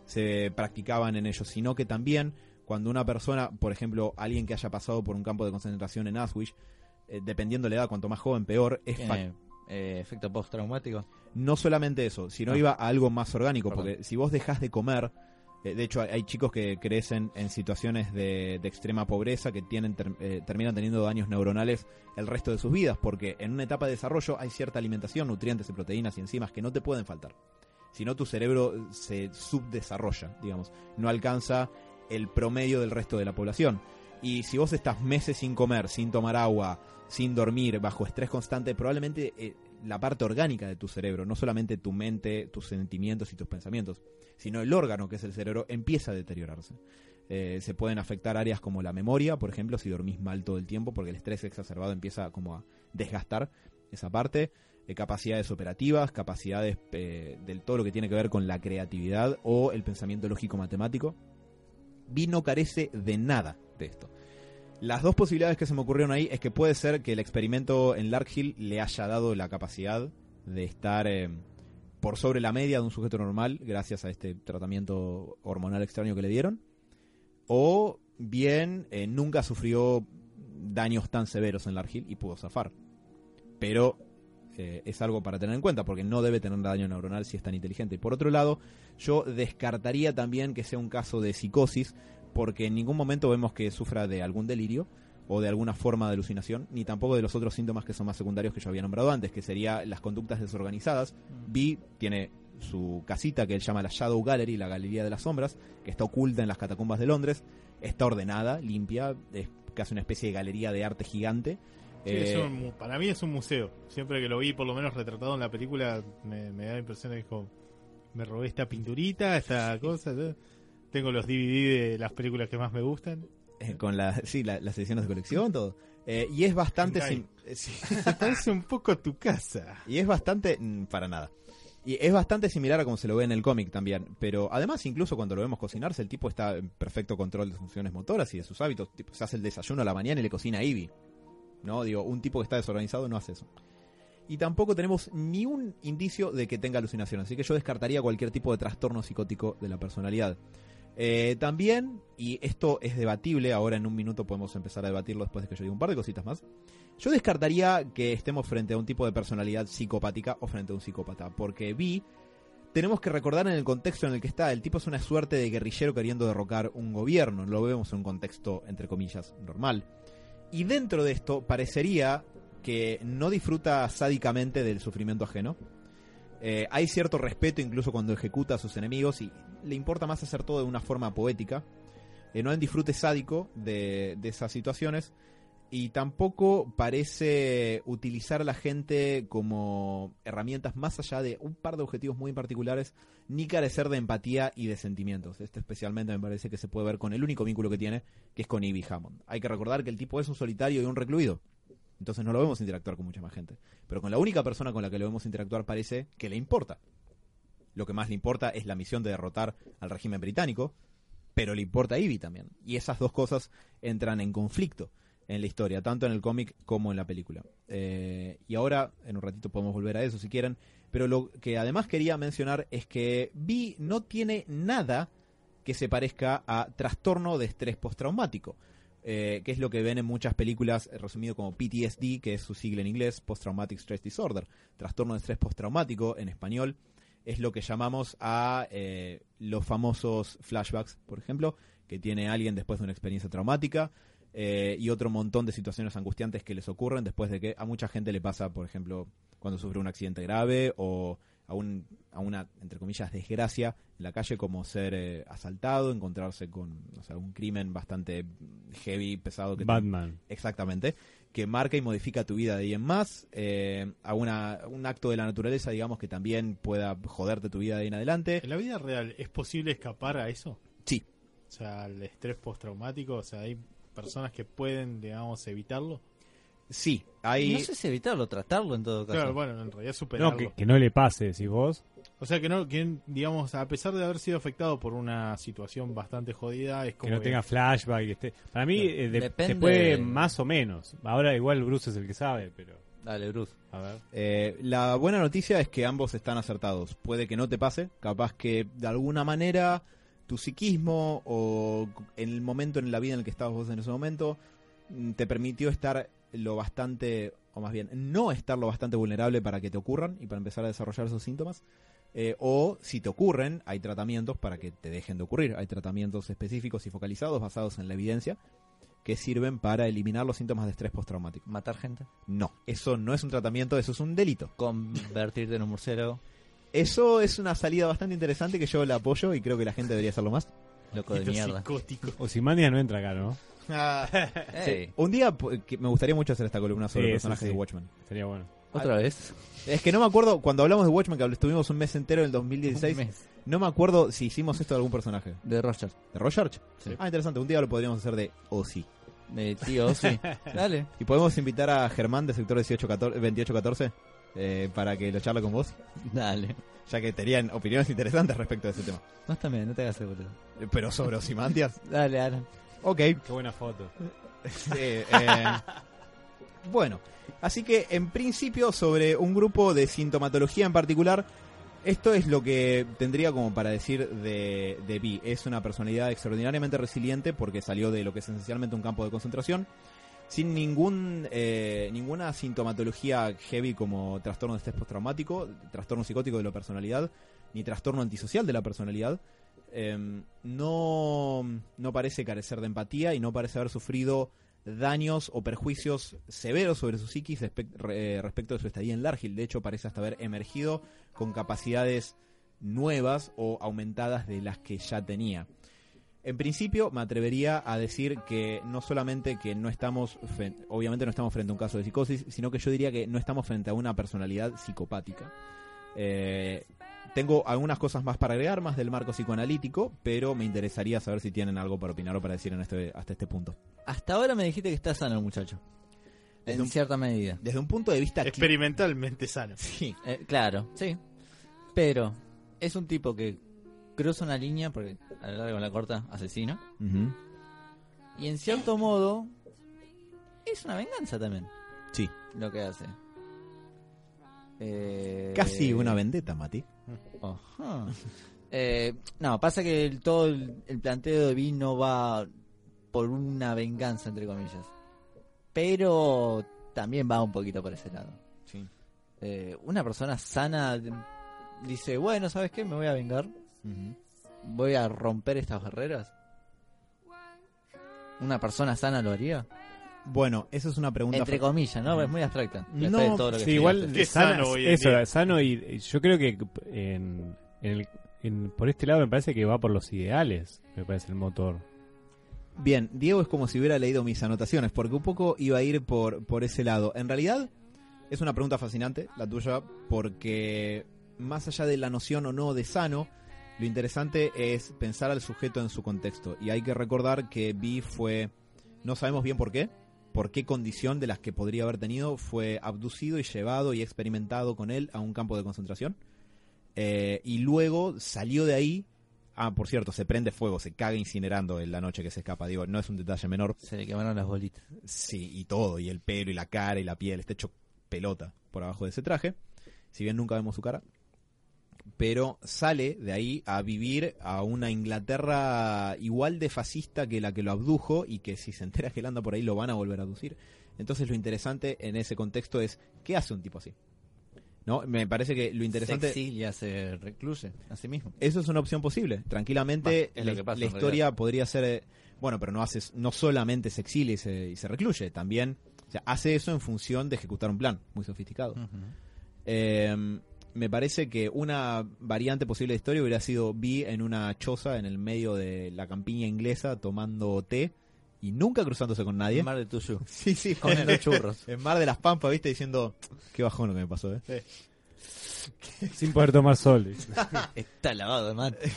se practicaban en ellos, sino que también cuando una persona, por ejemplo, alguien que haya pasado por un campo de concentración en Auschwitz, eh, dependiendo de la edad, cuanto más joven, peor, es fac- Tiene eh, efecto postraumático. no solamente eso, sino Ah. iba a algo más orgánico, Perdón. porque si vos dejás de comer, eh, de hecho hay, hay chicos que crecen en situaciones de, de extrema pobreza que tienen ter- eh, terminan teniendo daños neuronales el resto de sus vidas, porque en una etapa de desarrollo hay cierta alimentación, nutrientes y proteínas y enzimas que no te pueden faltar. Si no, tu cerebro se subdesarrolla, digamos, no alcanza el promedio del resto de la población. Y si vos estás meses sin comer, sin tomar agua, sin dormir, bajo estrés constante, probablemente eh, la parte orgánica de tu cerebro, no solamente tu mente, tus sentimientos y tus pensamientos, sino el órgano que es el cerebro, empieza a deteriorarse. Eh, se pueden afectar áreas como la memoria, por ejemplo, si dormís mal todo el tiempo, porque el estrés exacerbado empieza como a desgastar esa parte. Eh, capacidades operativas, capacidades del todo lo que tiene que ver con la creatividad o el pensamiento lógico matemático. Vi no carece de nada de esto. Las dos posibilidades que se me ocurrieron ahí es que puede ser que el experimento en Larkhill le haya dado la capacidad de estar eh, por sobre la media de un sujeto normal gracias a este tratamiento hormonal extraño que le dieron. O bien eh, nunca sufrió daños tan severos en Larkhill y pudo zafar. Pero eh, es algo para tener en cuenta porque no debe tener daño neuronal si es tan inteligente. Por otro lado, yo descartaría también que sea un caso de psicosis porque en ningún momento vemos que sufra de algún delirio o de alguna forma de alucinación, ni tampoco de los otros síntomas que son más secundarios que yo había nombrado antes, que sería las conductas desorganizadas. Vi tiene su casita que él llama la Shadow Gallery, la Galería de las Sombras, que está oculta en las catacumbas de Londres, está ordenada, limpia, es casi una especie de galería de arte gigante. Sí, Eh, es un mu- para mí es un museo. Siempre que lo vi, por lo menos retratado en la película, me, me da la impresión de que como, me robé esta pinturita, esta [laughs] cosa. Tengo los DVD de las películas que más me gustan. Eh, con la, sí, la- las ediciones de colección, todo. Eh, y es bastante... Sim- eh, sí. [laughs] Se parece un poco tu casa. Y es bastante... mm, Para nada. Y es bastante similar a como se lo ve en el cómic también. Pero además, incluso cuando lo vemos cocinarse, el tipo está en perfecto control de sus funciones motoras y de sus hábitos. Tipo, se hace el desayuno a la mañana y le cocina a Ivy. ¿No? Digo, un tipo que está desorganizado no hace eso. Y tampoco tenemos ni un indicio de que tenga alucinación. Así que yo descartaría cualquier tipo de trastorno psicótico de la personalidad. Eh, también, y esto es debatible, ahora en un minuto podemos empezar a debatirlo después de que yo diga un par de cositas más. Yo descartaría que estemos frente a un tipo de personalidad psicopática o frente a un psicópata, porque vi, tenemos que recordar en el contexto en el que está, el tipo es una suerte de guerrillero queriendo derrocar un gobierno, lo vemos en un contexto, entre comillas, normal. Y dentro de esto parecería que no disfruta sádicamente del sufrimiento ajeno. Eh, hay cierto respeto incluso cuando ejecuta a sus enemigos y le importa más hacer todo de una forma poética. Eh, no hay un disfrute sádico de, de esas situaciones y tampoco parece utilizar a la gente como herramientas más allá de un par de objetivos muy particulares, ni carecer de empatía y de sentimientos. Esto especialmente me parece que se puede ver con el único vínculo que tiene, que es con Ivy Hammond. Hay que recordar que el tipo es un solitario y un recluido. Entonces no lo vemos interactuar con mucha más gente. Pero con la única persona con la que lo vemos interactuar parece que le importa. Lo que más le importa es la misión de derrotar al régimen británico, pero le importa a Ivy también. Y esas dos cosas entran en conflicto en la historia, tanto en el cómic como en la película. Eh, y ahora, en un ratito podemos volver a eso si quieren, pero lo que además quería mencionar es que Vi no tiene nada que se parezca a trastorno de estrés postraumático. Eh, que es lo que ven en muchas películas resumido como PTSD, que es su sigla en inglés, Post Traumatic Stress Disorder, trastorno de estrés postraumático en español, es lo que llamamos a eh, los famosos flashbacks, por ejemplo, que tiene alguien después de una experiencia traumática eh, y otro montón de situaciones angustiantes que les ocurren después de que a mucha gente le pasa, por ejemplo, cuando sufre un accidente grave o a, un, a una, entre comillas, desgracia en la calle como ser eh, asaltado, encontrarse con o sea, un crimen bastante heavy, pesado que te- Batman. Exactamente. Que marca y modifica tu vida de ahí en más. eh, a una, un acto de la naturaleza, digamos, que también pueda joderte tu vida de ahí en adelante. ¿En la vida real es posible escapar a eso? Sí. O sea, al estrés postraumático, o sea, hay personas que pueden, digamos, evitarlo. Sí, hay... No sé si evitarlo, tratarlo en todo caso. Claro, bueno, en realidad superarlo. No, que, que no le pase, decís vos. O sea, que no, que digamos, a pesar de haber sido afectado por una situación bastante jodida, es Que como no tenga flashback. Que esté... Para mí, Claro. eh, de- Depende se puede de- más o menos. Ahora, igual Bruce es el que sabe, pero. Dale, Bruce. A ver. Eh, la buena noticia es que ambos están acertados. Puede que no te pase, capaz que de alguna manera tu psiquismo o en el momento en la vida en el que estabas vos en ese momento mm, te permitió estar lo bastante, o más bien, no estar lo bastante vulnerable para que te ocurran y para empezar a desarrollar esos síntomas. Eh, o si te ocurren, hay tratamientos para que te dejen de ocurrir. Hay tratamientos específicos y focalizados basados en la evidencia que sirven para eliminar los síntomas de estrés postraumático. Matar gente. No, eso no es un tratamiento, eso es un delito. Convertirte en un murciélago. Eso es una salida bastante interesante que yo la apoyo y creo que la gente debería hacerlo más. Loco de Esto mierda. psicótico. Ozymandias no entra acá, ¿no? [laughs] Ey, Un día que me gustaría mucho hacer esta columna sobre Sí, personajes sí, sí. de Watchmen. Sería bueno. ¿Otra vez? Es que no me acuerdo, cuando hablamos de Watchmen, que estuvimos un mes entero en el Un 2016, mes. no me acuerdo si hicimos esto de algún personaje. De Rogers. ¿De Rorschach? Sí. Ah, interesante. Un día lo podríamos hacer de Ozzy. De tío, sí. [laughs] Dale. Y podemos invitar a Germán de sector 1814, 2814 eh, para que lo charle con vos, Dale. ya que tenían opiniones interesantes respecto de ese tema. No está bien, no te hagas el boludo. Pero sobre Ozymandias. Dale, Alan. Ok, Qué buena foto. Sí, eh, [laughs] bueno, así que en principio sobre un grupo de sintomatología en particular, esto es lo que tendría como para decir de, de Vi. Es una personalidad extraordinariamente resiliente porque salió de lo que es esencialmente un campo de concentración, sin ningún eh, ninguna sintomatología heavy como trastorno de estrés postraumático, trastorno psicótico de la personalidad, ni trastorno antisocial de la personalidad. Em, no, no parece carecer de empatía y no parece haber sufrido daños o perjuicios severos sobre su psiquis respe- re- respecto de su estadía en Largil. De hecho, parece hasta haber emergido con capacidades nuevas o aumentadas de las que ya tenía. En principio, me atrevería a decir que no solamente que no estamos, obviamente no estamos frente a un caso de psicosis, sino que yo diría que no estamos frente a una personalidad psicopática. Eh, tengo algunas cosas más para agregar, más del marco psicoanalítico, pero me interesaría saber si tienen algo para opinar o para decir en este, hasta este punto. Hasta ahora me dijiste que está sano el muchacho. Desde En un- cierta medida. Desde un punto de vista... Experimentalmente sano. Sí. Eh, claro, sí. Pero es un tipo que cruza una línea, porque a la larga o a la corta, asesino. Ujú. Y en cierto modo, es una venganza también Sí. lo que hace. Eh, Casi una vendetta, Mati. Ajá. Eh, no, pasa que el- todo el, el planteo de Vi no va por una venganza, entre comillas. Pero también va un poquito por ese lado. Sí. Eh, una persona sana dice, bueno, ¿sabes qué? Me voy a vengar. Voy a romper estas barreras. ¿Una persona sana lo haría? Bueno, esa es una pregunta... Entre comillas, ¿no? Es muy abstracta. No, Después de todo lo que Sí, explicaste. igual sana- sano eso, día. sano y y yo creo que en, en el- en- por este lado me parece que va por los ideales, me parece el motor. Bien, Diego es como si hubiera leído mis anotaciones, porque un poco iba a ir por, por ese lado. En realidad, es una pregunta fascinante, la tuya, porque más allá de la noción o no de sano, lo interesante es pensar al sujeto en su contexto. Y hay que recordar que Vi fue, no sabemos bien por qué, por qué condición de las que podría haber tenido, fue abducido y llevado y experimentado con él a un campo de concentración. Eh, y luego salió de ahí. Ah, por cierto, se prende fuego, se caga incinerando en la noche que se escapa. Digo, no es un detalle menor. Se le quemaron las bolitas. Sí, y todo, y el pelo, y la cara, y la piel, está hecho pelota por abajo de ese traje. Si bien nunca vemos su cara. Pero sale de ahí a vivir a una Inglaterra igual de fascista que la que lo abdujo y que si se entera que él anda por ahí lo van a volver a abducir. Entonces lo interesante en ese contexto es, ¿qué hace un tipo así? ¿No? Me parece que lo interesante... Se exilia, se recluye a sí mismo. Eso es una opción posible. Tranquilamente, Bah, la, pasa historia podría ser. eh, Bueno, pero no hace, no solamente se exilia y se, y se recluye, también o sea, hace eso en función de ejecutar un plan muy sofisticado. Eh, me parece que una variante posible de historia hubiera sido Vi en una choza en el medio de la campiña inglesa tomando té y nunca cruzándose con nadie. En Mar de Tuyú. [laughs] Sí, sí, Con los [laughs] churros. En Mar de las Pampas, viste, diciendo, qué bajón lo que me pasó, ¿eh? [laughs] Sin poder tomar sol. Está lavado de mate.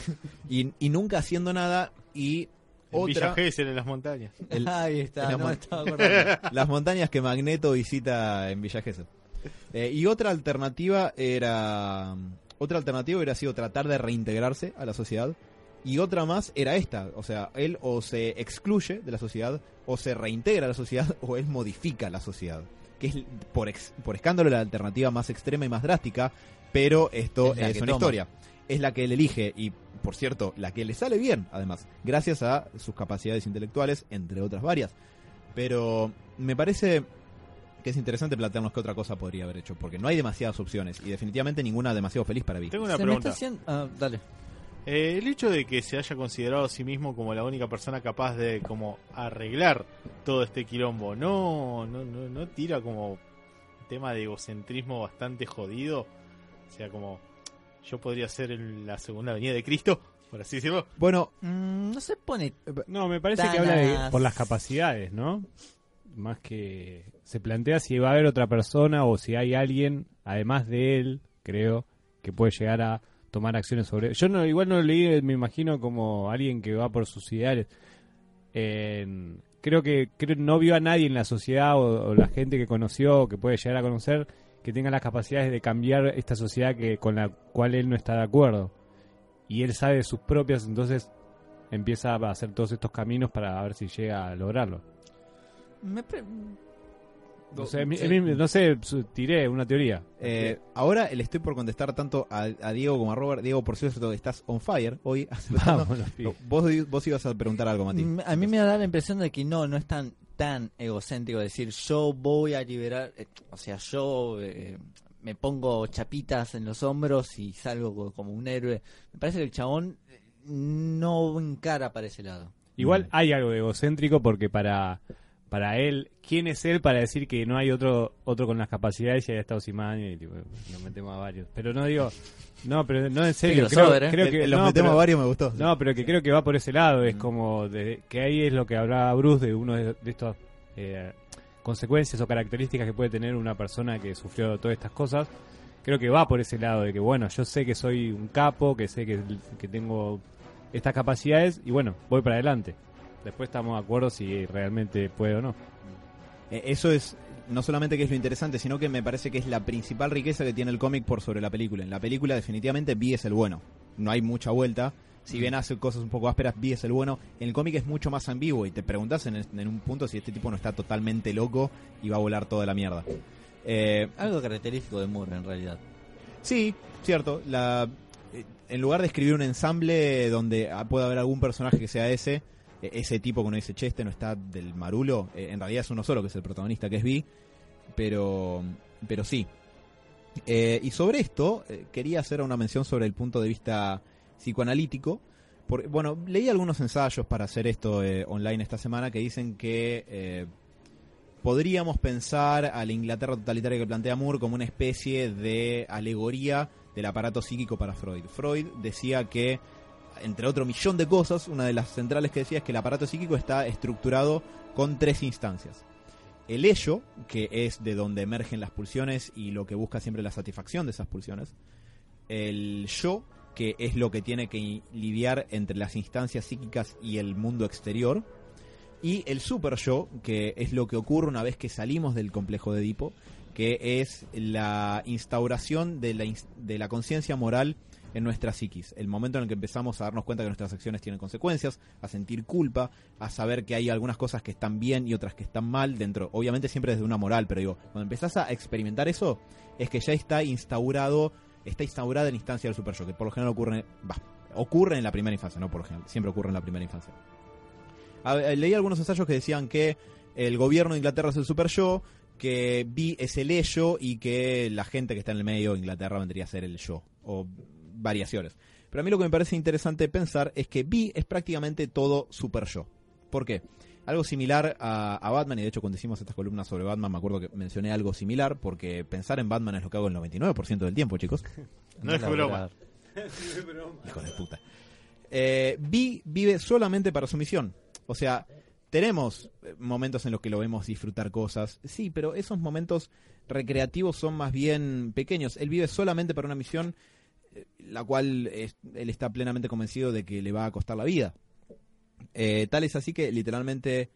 Y, y nunca haciendo nada y En Villa otra... Gesell, en las montañas. el- Ahí está, la no mon- estaba las montañas que Magneto visita en Villa Gesell. Eh, y otra alternativa era otra alternativa hubiera sido tratar de reintegrarse a la sociedad y otra más era esta, o sea, él o se excluye de la sociedad o se reintegra a la sociedad [laughs] o él modifica la sociedad, que es por ex- por escándalo la alternativa más extrema y más drástica, pero esto Es una toma. historia. Es la que él elige y por cierto, la que le sale bien, además, gracias a sus capacidades intelectuales, entre otras varias. Pero me parece que es interesante plantearnos qué otra cosa podría haber hecho, porque no hay demasiadas opciones y definitivamente ninguna demasiado feliz para mí. Tengo una Se me pregunta. está haciendo... ah, dale. Eh, el hecho de que se haya considerado a sí mismo como la única persona capaz de como arreglar todo este quilombo, no, no, no, no tira como un tema de egocentrismo bastante jodido. O sea, como yo podría ser el- la segunda venida de Cristo, por así decirlo. Bueno, Mm, no se pone... No, me parece que habla de, por las capacidades, ¿no? Más que se plantea si va a haber otra persona o si hay alguien, además de él, creo, que puede llegar a tomar acciones sobre... Yo no, igual no lo leí, me imagino como alguien que va por sus ideales. Creo que creo, no vio a nadie en la sociedad o, o la gente que conoció o que puede llegar a conocer que tenga las capacidades de cambiar esta sociedad que con la cual él no está de acuerdo. Y él sabe de sus propias, entonces empieza a hacer todos estos caminos para ver si llega a lograrlo. Me pre- No sé, mi- Sí. mi- no sé, su- tiré una teoría. eh, ahora le estoy por contestar tanto a, a Diego como a Robert. Diego, por cierto, estás on fire hoy. Vamos, los pibes. No, vos, vos ibas a preguntar algo, Mati. A mí me da la impresión de que no, no es tan, tan egocéntrico decir yo voy a liberar, eh, o sea, yo eh, me pongo chapitas en los hombros y salgo co- como un héroe. Me parece que el chabón no encara para ese lado. Igual Mm. hay algo de egocéntrico porque para para él, ¿quién es él para decir que no hay otro otro con las capacidades y hay Estados Imaña y tipo, nos metemos a varios? Pero no digo, no, pero no en serio, creo, ¿eh? creo que los no, metemos pero- a varios, me gustó. No, pero que creo que va por ese lado. Mm. Es como de- que ahí es lo que hablaba Bruce de uno de, de estas eh, consecuencias o características que puede tener una persona que sufrió todas estas cosas. creo que va por ese lado de que, bueno, yo sé que soy un capo, que sé que, que tengo estas capacidades y bueno, voy para adelante. Después estamos de acuerdo si realmente puede o no. Eh, Eso es no solamente que es lo interesante, sino que me parece que es la principal riqueza que tiene el cómic por sobre la película. En la película definitivamente Vi es el bueno. No hay mucha vuelta. Si bien hace cosas un poco ásperas, Vi es el bueno. En el cómic es mucho más ambiguo y te preguntas en, en un punto si este tipo no está totalmente loco y va a volar toda la mierda. Eh, Algo característico de Moore, en realidad. Sí, cierto. La, eh, en lugar de escribir un ensamble donde ah, pueda haber algún personaje que sea ese, ese tipo que uno dice, che, este no está del marulo, eh, en realidad es uno solo que es el protagonista, que es Vi, pero, pero sí. Eh, y sobre esto, eh, quería hacer una mención sobre el punto de vista psicoanalítico. Por, bueno, leí algunos ensayos para hacer esto online esta semana que dicen que podríamos pensar a la Inglaterra totalitaria que plantea Moore como una especie de alegoría del aparato psíquico para Freud. Freud decía que, entre otro millón de cosas, una de las centrales que decía es que el aparato psíquico está estructurado con tres instancias. El ello, que es de donde emergen las pulsiones y lo que busca siempre la satisfacción de esas pulsiones. El yo, que es lo que tiene que lidiar entre las instancias psíquicas y el mundo exterior. Y el super yo, que es lo que ocurre una vez que salimos del complejo de Edipo, que es la instauración de la, de la conciencia moral en nuestra psiquis. El momento en el que empezamos a darnos cuenta que nuestras acciones tienen consecuencias, a sentir culpa, a saber que hay algunas cosas que están bien y otras que están mal dentro, obviamente siempre desde una moral, pero digo, cuando empezás a experimentar eso, es que ya está instaurado, está instaurada la instancia del super yo, que por lo general ocurre, va, ocurre en la primera infancia, no por lo general, siempre ocurre en la primera infancia. Eh, leí algunos ensayos que decían que el gobierno de Inglaterra es el super yo, que Vi es el ello y que la gente que está en el medio de Inglaterra vendría a ser el yo, variaciones. Pero a mí lo que me parece interesante pensar es que Vi es prácticamente todo super yo. ¿Por qué? Algo similar a, a Batman, y de hecho cuando hicimos estas columnas sobre Batman me acuerdo que mencioné algo similar, porque pensar en Batman es lo que hago el 99% del tiempo, chicos. [laughs] No es [laughs] broma. Hijo de puta. Eh, Vi vive solamente para su misión. O sea, tenemos eh, momentos en los que lo vemos disfrutar cosas. Sí, pero esos momentos recreativos son más bien pequeños. Él vive solamente para una misión, eh, la cual él está plenamente convencido de que le va a costar la vida. Eh, tal es así que literalmente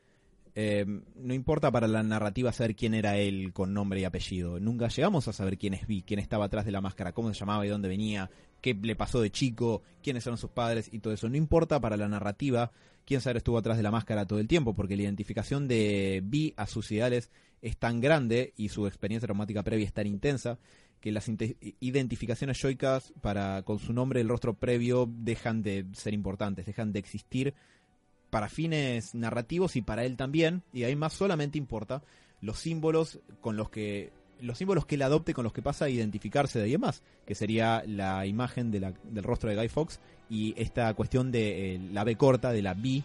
eh, no importa para la narrativa saber quién era él con nombre y apellido. Nunca llegamos a saber quién es Vi, quién estaba atrás de la máscara, cómo se llamaba y dónde venía, qué le pasó de chico, quiénes eran sus padres y todo eso. No importa para la narrativa quién saber estuvo atrás de la máscara todo el tiempo, porque la identificación de Vi a sus ideales es tan grande y su experiencia traumática previa es tan intensa que las identificaciones yoicas para con su nombre el rostro previo dejan de ser importantes, dejan de existir para fines narrativos y para él también, y ahí más solamente importa los símbolos con los que los símbolos que él adopte con los que pasa a identificarse de ahí más, que sería la imagen de la- del rostro de Guy Fox y esta cuestión de eh, la B corta, de la B,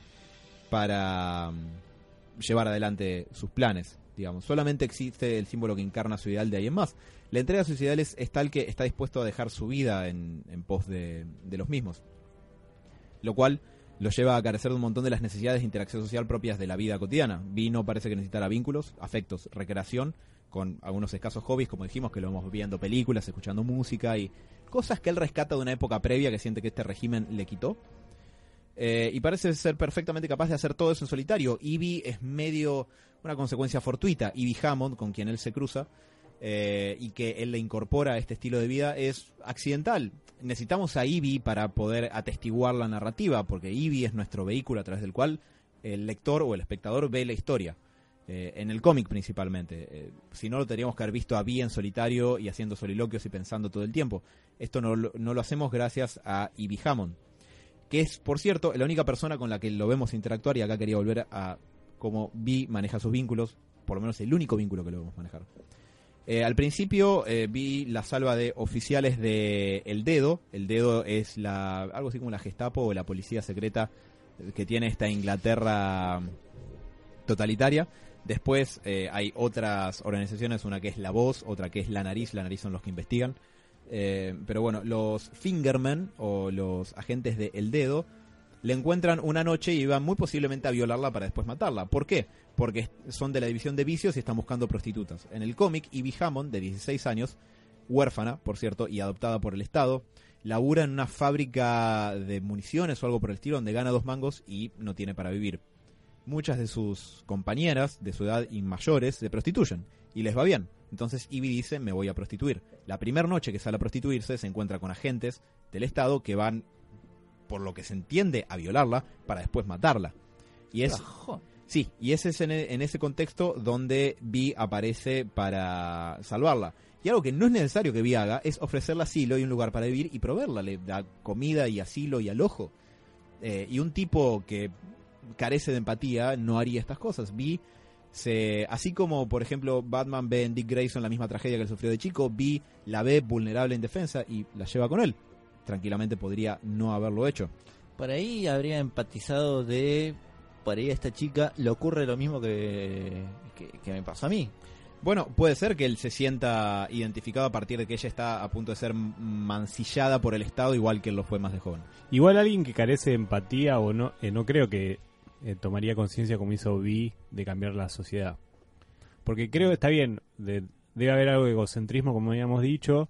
para mm, llevar adelante sus planes, digamos. Solamente existe el símbolo que encarna su ideal de ahí en más. La entrega de sus es tal que está dispuesto a dejar su vida en, pos de, los mismos. Lo cual lo lleva a carecer de un montón de las necesidades de interacción social propias de la vida cotidiana. Vino parece que necesitara vínculos, afectos, recreación, con algunos escasos hobbies, como dijimos, que lo vamos viendo películas, escuchando música y cosas que él rescata de una época previa que siente que este régimen le quitó. Eh, y parece ser perfectamente capaz de hacer todo eso en solitario. Ivy es medio una consecuencia fortuita. Ivy Hammond, con quien él se cruza, eh, y que él le incorpora a este estilo de vida, es accidental. Necesitamos a Ivy para poder atestiguar la narrativa, porque Ivy es nuestro vehículo a través del cual el lector o el espectador ve la historia. Eh, en el cómic principalmente. Eh, si no, lo tendríamos que haber visto a Vi en solitario y haciendo soliloquios y pensando todo el tiempo. Esto no, lo- hacemos gracias a Ivy Hammond, que es, por cierto, la única persona con la que lo vemos interactuar y acá quería volver a cómo Vi maneja sus vínculos, por lo menos el único vínculo que lo vemos manejar. Eh, al principio eh, vi la salva de oficiales de El Dedo. El Dedo es la algo así como la Gestapo o la policía secreta que tiene esta Inglaterra totalitaria. Después eh, hay otras organizaciones, una que es La Voz, otra que es La Nariz. La Nariz son los que investigan. Pero bueno, los Fingermen o los agentes de El Dedo le encuentran una noche y van muy posiblemente a violarla para después matarla. ¿Por qué? Porque son de la división de vicios y están buscando prostitutas. En el cómic, Ivy Hammond, de 16 años, huérfana, por cierto, y adoptada por el Estado. Labura en una fábrica de municiones o algo por el estilo, donde gana dos mangos y no tiene para vivir. Muchas de sus compañeras de su edad y mayores se prostituyen y les va bien. Entonces Ivy dice, me voy a prostituir. La primera noche que sale a prostituirse se encuentra con agentes del Estado que van, por lo que se entiende, a violarla para después matarla. Y es... Sí, y ese es en, e- en ese contexto donde Vi aparece para salvarla. Y algo que no es necesario que Vi haga es ofrecerle asilo y un lugar para vivir y proveerla. Le da comida y asilo y alojo. Eh, y un tipo que carece de empatía no haría estas cosas. Vi se, así como por ejemplo Batman ve en Dick Grayson la misma tragedia que él sufrió de chico, Vi la ve vulnerable en defensa y la lleva con él. Tranquilamente podría no haberlo hecho. Por ahí habría empatizado de. Por ahí a esta chica le ocurre lo mismo que, que, que me pasó a mí. Bueno, puede ser que él se sienta identificado a partir de que ella está a punto de ser mancillada por el Estado, igual que él lo fue más de joven. Igual alguien que carece de empatía o no, eh, no creo que eh, tomaría conciencia como hizo Vi de cambiar la sociedad. Porque creo que está bien, de- debe haber algo de egocentrismo como habíamos dicho,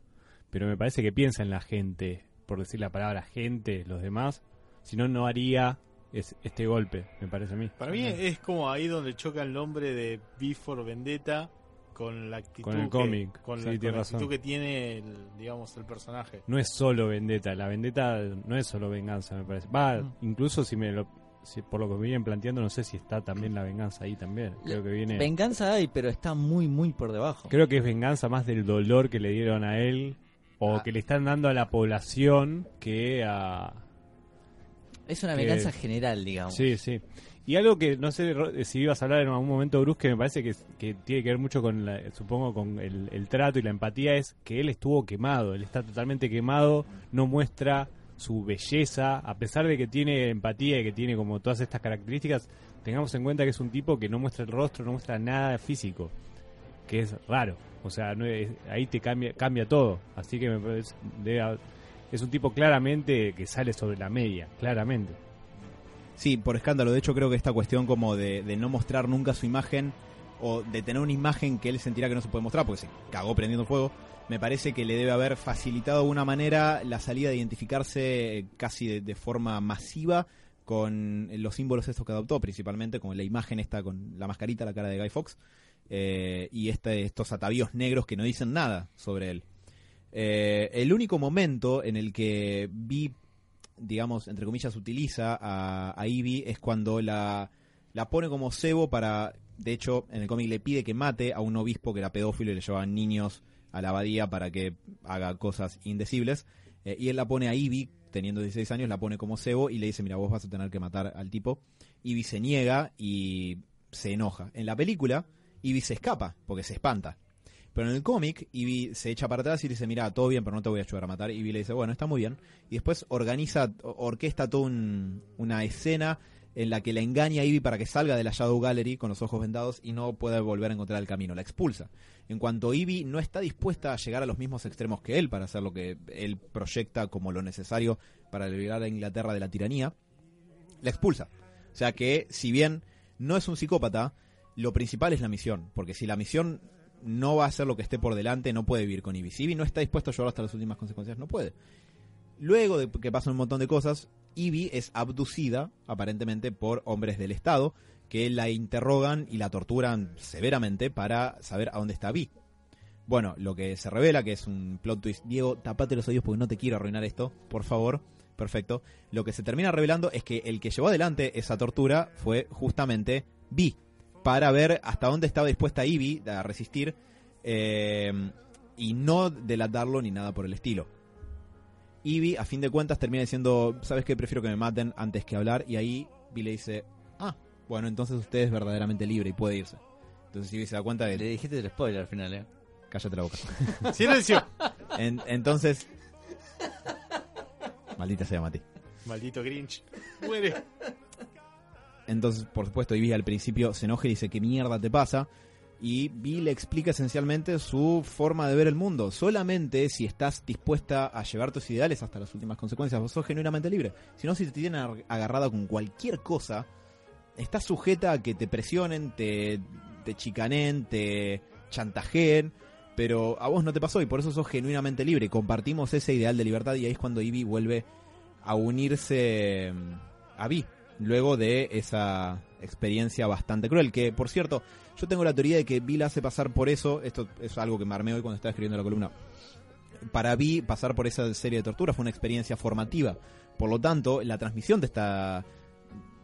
pero me parece que piensa en la gente, por decir la palabra gente, los demás, si no, no haría es- este golpe, me parece a mí. Para mí es como ahí donde choca el nombre de Before Vendetta con la actitud Con el que- cómic, con sí, la, con actitud que tiene el, digamos el personaje. No es solo vendetta, la vendetta no es solo venganza, me parece. Va, Mm. incluso si me lo... si- por lo que me vienen planteando, no sé si está también la venganza ahí también. Creo que viene... Venganza hay, pero está muy, muy por debajo. Creo que es venganza más del dolor que le dieron a él o Ah. que le están dando a la población que a... Es una que- venganza general, digamos. Sí, sí. Y algo que no sé si ibas a hablar en algún momento, Bruce, que me parece que, que tiene que ver mucho con, la- supongo, con el, el trato y la empatía, es que él estuvo quemado, él está totalmente quemado, no muestra su belleza, a pesar de que tiene empatía y que tiene como todas estas características, tengamos en cuenta que es un tipo que no muestra el rostro, no muestra nada físico, que es raro. O sea, no ahí te cambia, cambia todo. Así que me parece, debe- es un tipo claramente que sale sobre la media, claramente. Sí, por escándalo. De hecho, creo que esta cuestión como de, de no mostrar nunca su imagen o de tener una imagen que él sentirá que no se puede mostrar porque se cagó prendiendo fuego, me parece que le debe haber facilitado de alguna manera la salida de identificarse eh, casi de, de forma masiva con los símbolos estos que adoptó, principalmente con la imagen esta, con la mascarita, la cara de Guy Fox, eh, y este, estos atavíos negros que no dicen nada sobre él. Eh, el único momento en el que vi digamos, entre comillas, utiliza a, a Ivy es cuando la, la pone como cebo para, de hecho, en el cómic le pide que mate a un obispo que era pedófilo y le llevaban niños a la abadía para que haga cosas indecibles. Eh, y él la pone a Ivy, teniendo 16 años, la pone como cebo y le dice, mira, vos vas a tener que matar al tipo. Ivy se niega y se enoja. En la película, Ivy se escapa porque se espanta. Pero en el cómic, Ivy se echa para atrás y dice, mira, todo bien, pero no te voy a ayudar a matar. Ivy le dice, bueno, está muy bien. Y después organiza, orquesta toda un- una escena en la que la engaña a Ivy para que salga de la Shadow Gallery con los ojos vendados y no pueda volver a encontrar el camino. La expulsa. En cuanto Ivy no está dispuesta a llegar a los mismos extremos que él para hacer lo que él proyecta como lo necesario para liberar a Inglaterra de la tiranía, la expulsa. O sea que, si bien no es un psicópata, lo principal es la misión. Porque si la misión no va a hacer lo que esté por delante, no puede vivir con Ivy. Si no está dispuesto a llevarlo hasta las últimas consecuencias, no puede. Luego de que pasan un montón de cosas, Ivy es abducida, aparentemente, por hombres del Estado, que la interrogan y la torturan severamente para saber a dónde está Vi. Bueno, lo que se revela, que es un plot twist. Diego, tapate los oídos porque no te quiero arruinar esto, por favor. Perfecto. Lo que se termina revelando es que el que llevó adelante esa tortura fue justamente Vi, para ver hasta dónde estaba dispuesta Ivy a resistir eh, y no delatarlo ni nada por el estilo. Ivy, a fin de cuentas, termina diciendo, ¿sabes qué? Prefiero que me maten antes que hablar. Y ahí Vi le dice, ah, bueno, entonces usted es verdaderamente libre y puede irse. Entonces Ivy se da cuenta de Le dijiste el spoiler al final, ¿eh? Cállate la boca. [laughs] Silencio. En- entonces... Maldita sea, Mati. Maldito Grinch. Muere. Entonces, por supuesto, Ivy al principio se enoja y dice, ¿qué mierda te pasa? Y Vi le explica esencialmente su forma de ver el mundo. Solamente si estás dispuesta a llevar tus ideales hasta las últimas consecuencias, vos sos genuinamente libre. Si no, si te tienen ag- agarrada con cualquier cosa, estás sujeta a que te presionen, te, te chicanen, te chantajeen. pero a vos no te pasó y por eso sos genuinamente libre. Compartimos ese ideal de libertad y ahí es cuando Ivy vuelve a unirse mm, a Vi, luego de esa experiencia bastante cruel. Que, por cierto, yo tengo la teoría de que Vi la hace pasar por eso, esto es algo que me hoy cuando estaba escribiendo la columna. Para Vi, pasar por esa serie de torturas fue una experiencia formativa. Por lo tanto, la transmisión de esta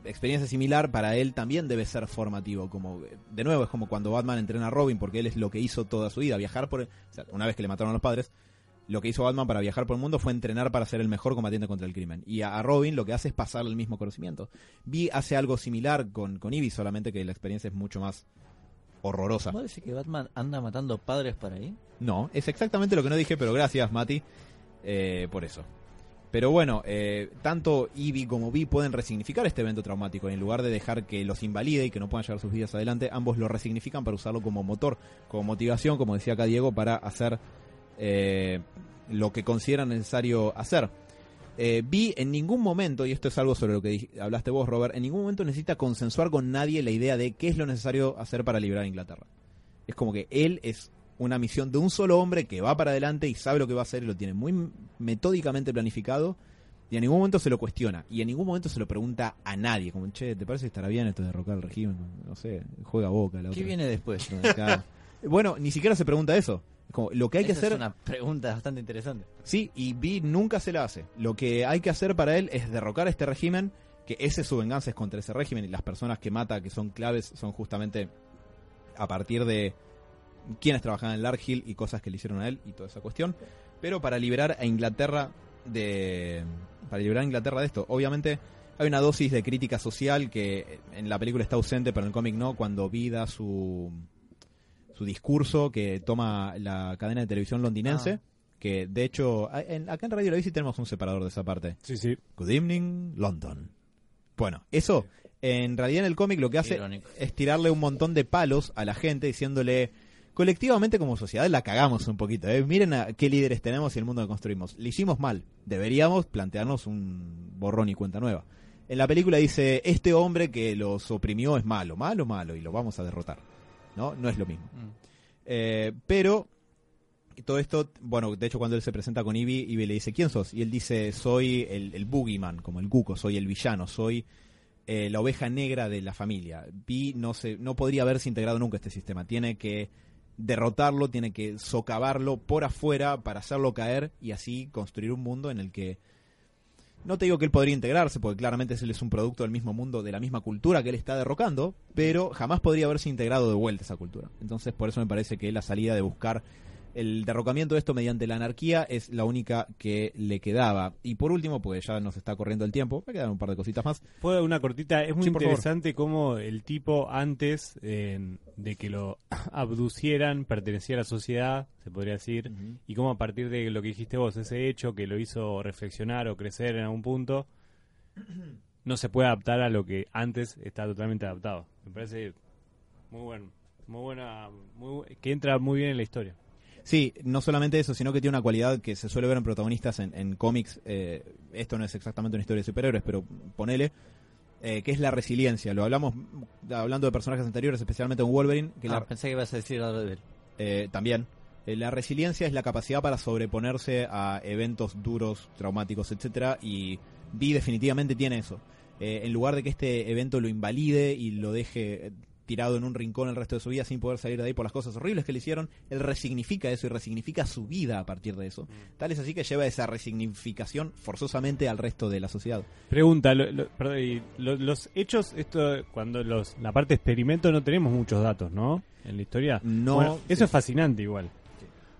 experiencia similar para él también debe ser formativo. Como de nuevo es como cuando Batman entrena a Robin porque él es lo que hizo toda su vida, viajar por, o sea, una vez que le mataron a los padres, lo que hizo Batman para viajar por el mundo fue entrenar para ser el mejor combatiente contra el crimen. Y a, Robin lo que hace es pasarle el mismo conocimiento. Vi hace algo similar con con Ivy, solamente que la experiencia es mucho más horrorosa. ¿Vos decís que Batman anda matando padres por ahí? No, es exactamente lo que no dije, pero gracias, Mati, eh, por eso. Pero bueno, eh, tanto Ivy como Vi pueden resignificar este evento traumático. En lugar de dejar que los invalide y que no puedan llevar sus vidas adelante, ambos lo resignifican para usarlo como motor, como motivación, como decía acá Diego, para hacer eh, lo que consideran necesario hacer. Eh, Vi en ningún momento, y esto es algo sobre lo que hablaste vos, Robert, en ningún momento necesita consensuar con nadie la idea de qué es lo necesario hacer para liberar a Inglaterra. Es como que él es una misión de un solo hombre que va para adelante y sabe lo que va a hacer y lo tiene muy metódicamente planificado y en ningún momento se lo cuestiona y en ningún momento se lo pregunta a nadie como che te parece que estará bien esto de derrocar al régimen no sé juega boca la ¿Qué otra. viene después? [laughs] Bueno ni siquiera se pregunta eso Es como, lo que hay que Esa hacer es una pregunta bastante interesante. Sí, y Vi nunca se la hace. Lo que hay que hacer para él es derrocar a este régimen, que ese es su venganza es contra ese régimen y las personas que mata, que son claves, son justamente a partir de quienes trabajaban en Larkhill y cosas que le hicieron a él y toda esa cuestión. Pero para liberar a Inglaterra de para liberar a Inglaterra de esto, obviamente hay una dosis de crítica social que en la película está ausente, pero en el cómic no, cuando Vi da su su discurso que toma la cadena de televisión londinense, Ah. que de hecho, en- acá en Radio La Bici tenemos un separador de esa parte. Sí, sí. Good evening, London. Bueno, eso, en realidad en el cómic lo que hace Irónico. es tirarle un montón de palos a la gente diciéndole, colectivamente como sociedad la cagamos un poquito, ¿eh? miren a qué líderes tenemos y el mundo que construimos. Le hicimos mal, deberíamos plantearnos un borrón y cuenta nueva. En la película dice, este hombre que los oprimió es malo, malo, malo, y lo vamos a derrotar. ¿No? No es lo mismo. Mm. Eh, pero todo esto, bueno, de hecho cuando él se presenta con Ivy, Ivy le dice, ¿quién sos? Y él dice, soy el, el boogeyman, como el cuco, soy el villano, soy eh, la oveja negra de la familia. Vi no, se, no podría haberse integrado nunca a este sistema, tiene que derrotarlo, tiene que socavarlo por afuera para hacerlo caer y así construir un mundo en el que... No te digo que él podría integrarse, porque claramente él es un producto del mismo mundo, de la misma cultura que él está derrocando, pero jamás podría haberse integrado de vuelta a esa cultura. Entonces, por eso me parece que la salida de buscar el derrocamiento de esto mediante la anarquía es la única que le quedaba. Y por último, pues ya nos está corriendo el tiempo, me quedan un par de cositas más. Fue una cortita, es muy Sí, interesante cómo el tipo antes eh, de que lo [laughs] abducieran pertenecía a la sociedad, se podría decir, y cómo a partir de lo que dijiste vos, ese hecho que lo hizo reflexionar o crecer en algún punto, [clears throat] no se puede adaptar a lo que antes estaba totalmente adaptado. Me parece muy bueno, muy buena, muy que entra muy bien en la historia. Sí, no solamente eso, sino que tiene una cualidad que se suele ver en protagonistas en, en cómics. eh, esto no es exactamente una historia de superhéroes, pero ponele. eh, que es la resiliencia. Lo hablamos hablando de personajes anteriores, especialmente en Wolverine, que Ah, la- pensé que ibas a decir algo de él. eh, también. Eh, la resiliencia es la capacidad para sobreponerse a eventos duros, traumáticos, etcétera, y Vi definitivamente tiene eso. Eh, en lugar de que este evento lo invalide y lo deje tirado en un rincón el resto de su vida sin poder salir de ahí por las cosas horribles que le hicieron, él resignifica eso y resignifica su vida a partir de eso. Tal es así que lleva esa resignificación forzosamente al resto de la sociedad. Pregunta, lo- lo- perdón, y lo- los hechos, esto cuando los la parte experimento no tenemos muchos datos, ¿no? En la historia. No, Bueno, sí. eso es fascinante igual.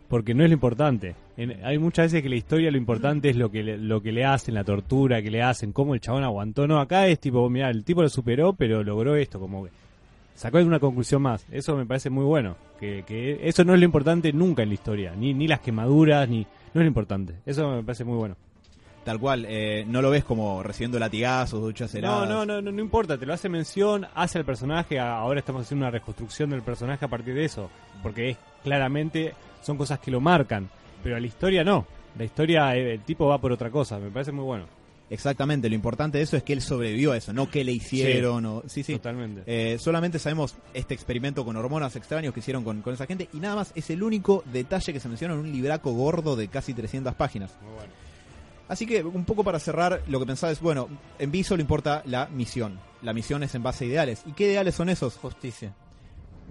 Porque no es lo importante. En- hay muchas veces que la historia lo importante es lo que le, lo que le hacen, la tortura que le hacen, cómo el chabón aguantó. No, acá es tipo, mira, el tipo lo superó, pero logró esto, como que sacó una conclusión más. Eso me parece muy bueno. Que, que eso no es lo importante nunca en la historia. Ni, ni las quemaduras, ni... No es lo importante. Eso me parece muy bueno. Tal cual, eh, no lo ves como recibiendo latigazos, duchas heladas. no, no, no, no importa, te lo hace mención, hace al personaje, ahora estamos haciendo una reconstrucción del personaje a partir de eso, porque es claramente son cosas que lo marcan, pero a la historia no, la historia eh, el tipo va por otra cosa, me parece muy bueno. Exactamente, lo importante de eso es que él sobrevivió a eso, no que le hicieron. o- sí, sí. Totalmente. Eh, solamente sabemos este experimento con hormonas extraños que hicieron con, con esa gente y nada más es el único detalle que se menciona en un libraco gordo de casi 300 páginas. Muy bueno. Así que un poco para cerrar, lo que pensaba es, bueno, en Vi solo importa la misión. La misión es en base a ideales. ¿Y qué ideales son esos? Justicia.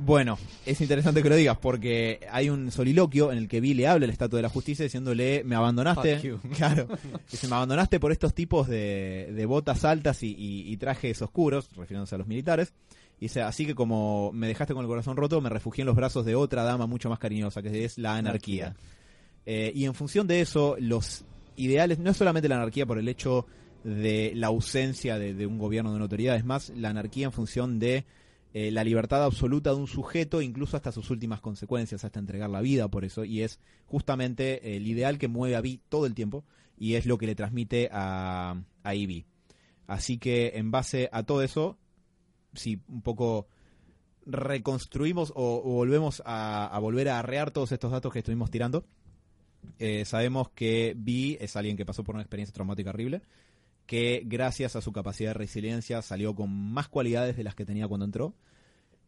Bueno, es interesante que lo digas porque hay un soliloquio en el que Vi le habla la estatua de la justicia diciéndole, me abandonaste. [laughs] Claro. Dice, me abandonaste por estos tipos de, de botas altas y, y- y trajes oscuros, refiriéndose a los militares. Y dice, así que como me dejaste con el corazón roto, me refugié en los brazos de otra dama mucho más cariñosa, que es la anarquía. Eh, y en función de eso, los ideales, no es solamente la anarquía por el hecho de la ausencia de, de un gobierno de una autoridad, es más la anarquía en función de eh, la libertad absoluta de un sujeto, incluso hasta sus últimas consecuencias, hasta entregar la vida por eso, y es justamente el ideal que mueve a Vi todo el tiempo, y es lo que le transmite a, a Ivy. Así que en base a todo eso, si un poco reconstruimos o, volvemos a, a volver a arrear todos estos datos que estuvimos tirando, eh, sabemos que Vi es alguien que pasó por una experiencia traumática horrible, que gracias a su capacidad de resiliencia salió con más cualidades de las que tenía cuando entró.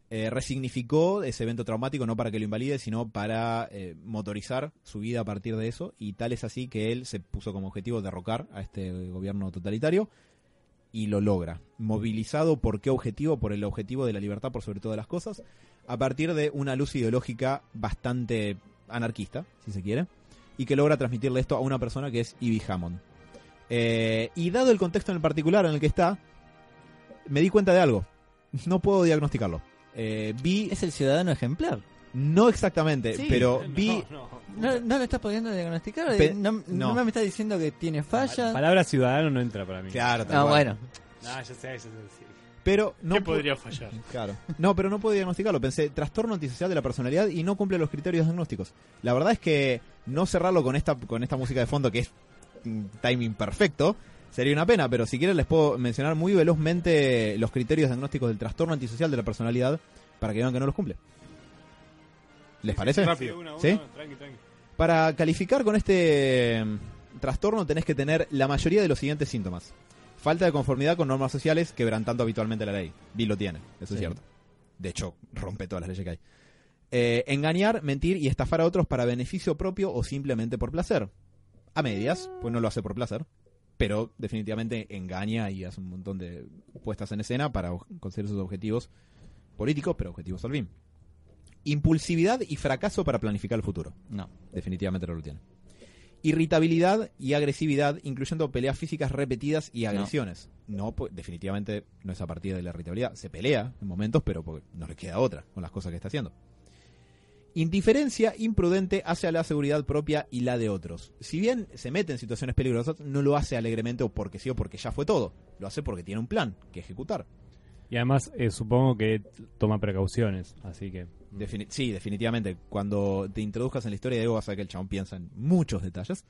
Eh, resignificó ese evento traumático no para que lo invalide, sino para eh, motorizar su vida a partir de eso. Y tal es así que él se puso como objetivo derrocar a este gobierno totalitario y lo logra. Movilizado por qué objetivo? Por el objetivo de la libertad por sobre todas las cosas, a partir de una luz ideológica bastante anarquista, si se quiere, y que logra transmitirle esto a una persona que es Ivy Hammond. Eh, y dado el contexto en el particular en el que está, me di cuenta de algo. No puedo diagnosticarlo. Eh, vi, Es el ciudadano ejemplar. no exactamente, Sí. pero vi, No, no. ¿No, no lo estás pudiendo diagnosticar? Pe- no, no. no me estás diciendo que tiene falla. La palabra ciudadano no entra para mí. Claro, tal Ah, bueno. No, ya sé, ya sé, sí. pero no ¿Qué podría fallar? Claro. No, pero no puedo diagnosticarlo. Pensé, trastorno antisocial de la personalidad y no cumple los criterios diagnósticos. La verdad es que no cerrarlo con esta, con esta música de fondo que es timing perfecto sería una pena, pero si quieren les puedo mencionar muy velozmente los criterios diagnósticos del trastorno antisocial de la personalidad para que vean que no los cumple. ¿Les parece? rápido. Una, una, ¿Sí? tranqui, tranqui. Para calificar con este mm, trastorno tenés que tener la mayoría de los siguientes síntomas. Falta de conformidad con normas sociales quebrantando habitualmente la ley. Bill lo tiene, eso es cierto. De hecho, rompe todas las leyes que hay. Eh, engañar, mentir y estafar a otros para beneficio propio o simplemente por placer. A medias, pues no lo hace por placer. Pero definitivamente engaña y hace un montón de puestas en escena para conseguir sus objetivos políticos, pero objetivos al fin. Impulsividad y fracaso para planificar el futuro No. definitivamente no lo tiene. Irritabilidad y agresividad, incluyendo peleas físicas repetidas y agresiones. No, pues definitivamente no es a partir de la irritabilidad. Se pelea en momentos, pero porque no le queda otra con las cosas que está haciendo. Indiferencia imprudente hacia la seguridad propia y la de otros. Si bien se mete en situaciones peligrosas, no lo hace alegremente o porque sí o porque ya fue todo. Lo hace porque tiene un plan que ejecutar. Y además, eh, supongo que toma precauciones, así que. Defini- sí, definitivamente. Cuando te introduzcas en la historia de Ego vas a ver que el chabón piensa en muchos detalles.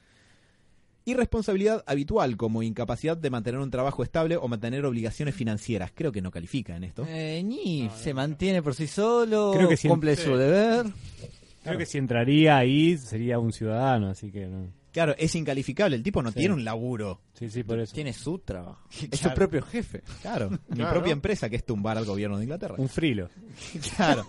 Irresponsabilidad habitual, como incapacidad de mantener un trabajo estable o mantener obligaciones financieras. Creo que no califica en esto. Eh, ni se mantiene por sí solo, Creo que cumple Sí. su deber. Creo que si entraría ahí sería un ciudadano, así que no. Claro, es incalificable. El tipo no Sí. tiene un laburo. Sí, sí, por eso. Tiene su trabajo. [laughs] Es su propio jefe. Claro, mi Claro. propia empresa que es tumbar al gobierno de Inglaterra. Un frilo. [laughs] Claro.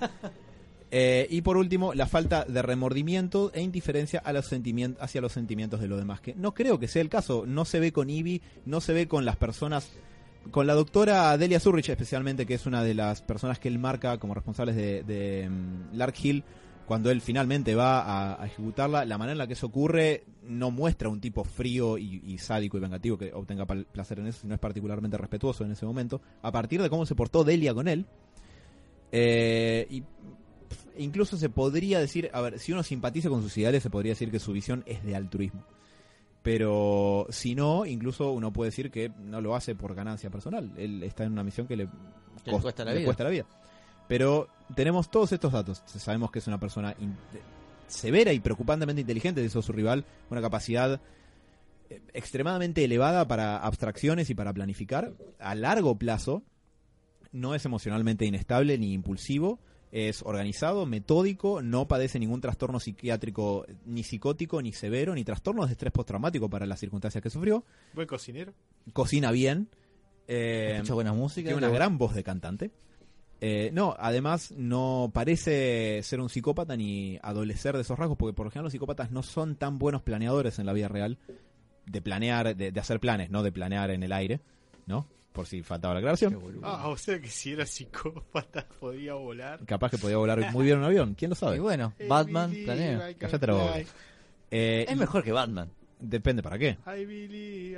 Eh, y por último, la falta de remordimiento e indiferencia a los hacia los sentimientos de los demás. Que no creo que sea el caso. No se ve con Ivy, no se ve con las personas. Con la doctora Delia Zurrich, especialmente, que es una de las personas que él marca como responsables de, de mm, Lark Hill, cuando él finalmente va a, ejecutarla, la manera en la que eso ocurre no muestra un tipo frío y, sádico y vengativo que obtenga placer en eso, sino es particularmente respetuoso en ese momento. A partir de cómo se portó Delia con él, eh, y incluso se podría decir, a ver, si uno simpatiza con sus ideales, se podría decir que su visión es de altruismo. Pero si no, incluso uno puede decir que no lo hace por ganancia personal. Él está en una misión que le, Que le cos- cuesta la le vida. cuesta la vida. Pero tenemos todos estos datos. Sabemos que es una persona severa y preocupantemente inteligente, de eso su rival, una capacidad eh, extremadamente elevada para abstracciones y para planificar a largo plazo. No es emocionalmente inestable ni impulsivo Es organizado, metódico, no padece ningún trastorno psiquiátrico, ni psicótico, ni severo, ni trastornos de estrés postraumático para las circunstancias que sufrió. Buen cocinero. Cocina bien. eh, Escucha buena música. tiene una gran voz de cantante. Eh, no, además no parece ser un psicópata ni adolecer de esos rasgos, porque por lo general los psicópatas no son tan buenos planeadores en la vida real, de planear, de, de hacer planes, no de planear en el aire, ¿no? Por si faltaba la aclaración. Ah, o sea que si era psicópata [laughs] podía volar. Capaz que podía volar muy bien un avión, ¿quién lo Y sabe? bueno, Hey, Batman planea. Cállate la boca. Eh, Es mejor que Batman. Depende para qué.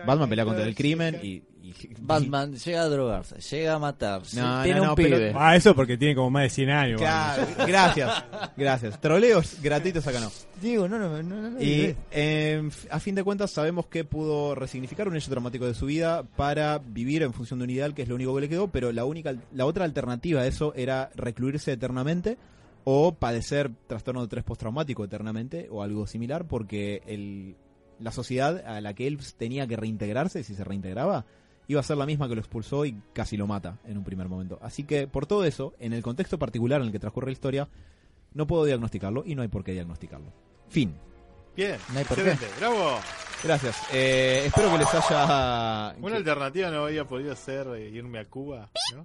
Batman pelea contra el crimen y... y- Batman llega a drogarse, llega a matar, No, tiene no, un pero- pibe. Ah, eso porque tiene como más de 100 años. Claro, [laughs] gracias, gracias. Troleos gratuitos acá no. Digo, no, no, no, no, no, Y eh, a fin de cuentas sabemos que pudo resignificar un hecho traumático de su vida para vivir en función de un ideal, que es lo único que le quedó, pero la única, la otra alternativa a eso era recluirse eternamente o padecer trastorno de estrés postraumático eternamente o algo similar, porque el, la sociedad a la que él tenía que reintegrarse, si se reintegraba, iba a ser la misma que lo expulsó y casi lo mata en un primer momento. Así que por todo eso, en el contexto particular en el que transcurre la historia, no puedo diagnosticarlo y no hay por qué diagnosticarlo. Fin. Bien, No hay por excelente, bravo. Gracias. Eh, espero que les haya. Una que- alternativa no había podido ser eh, irme a Cuba, ¿no?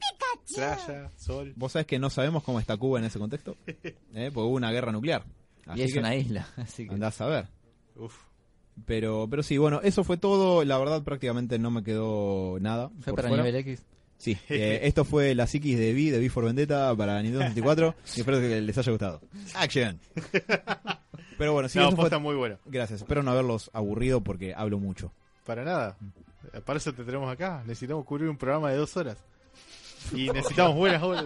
Playa, sol. Vos sabés que no sabemos cómo está Cuba en ese contexto. [laughs] ¿eh? Porque hubo una guerra nuclear. Y es que una isla, [laughs] así que... andás a ver. Uf. Pero, pero sí, bueno, eso fue todo. La verdad, prácticamente no me quedó nada. Fue para fuera. nivel X. Sí, [laughs] eh, esto fue la psiquis de V, de V for Vendetta para Nintendo [laughs] 64. y espero que les haya gustado. Action. [laughs] Pero bueno, sí, no, eso fue- muy bueno. Gracias. Espero no haberlos aburrido porque hablo mucho. Para nada. Eh, Para eso te tenemos acá. Necesitamos cubrir un programa de dos horas. Y necesitamos buenas horas.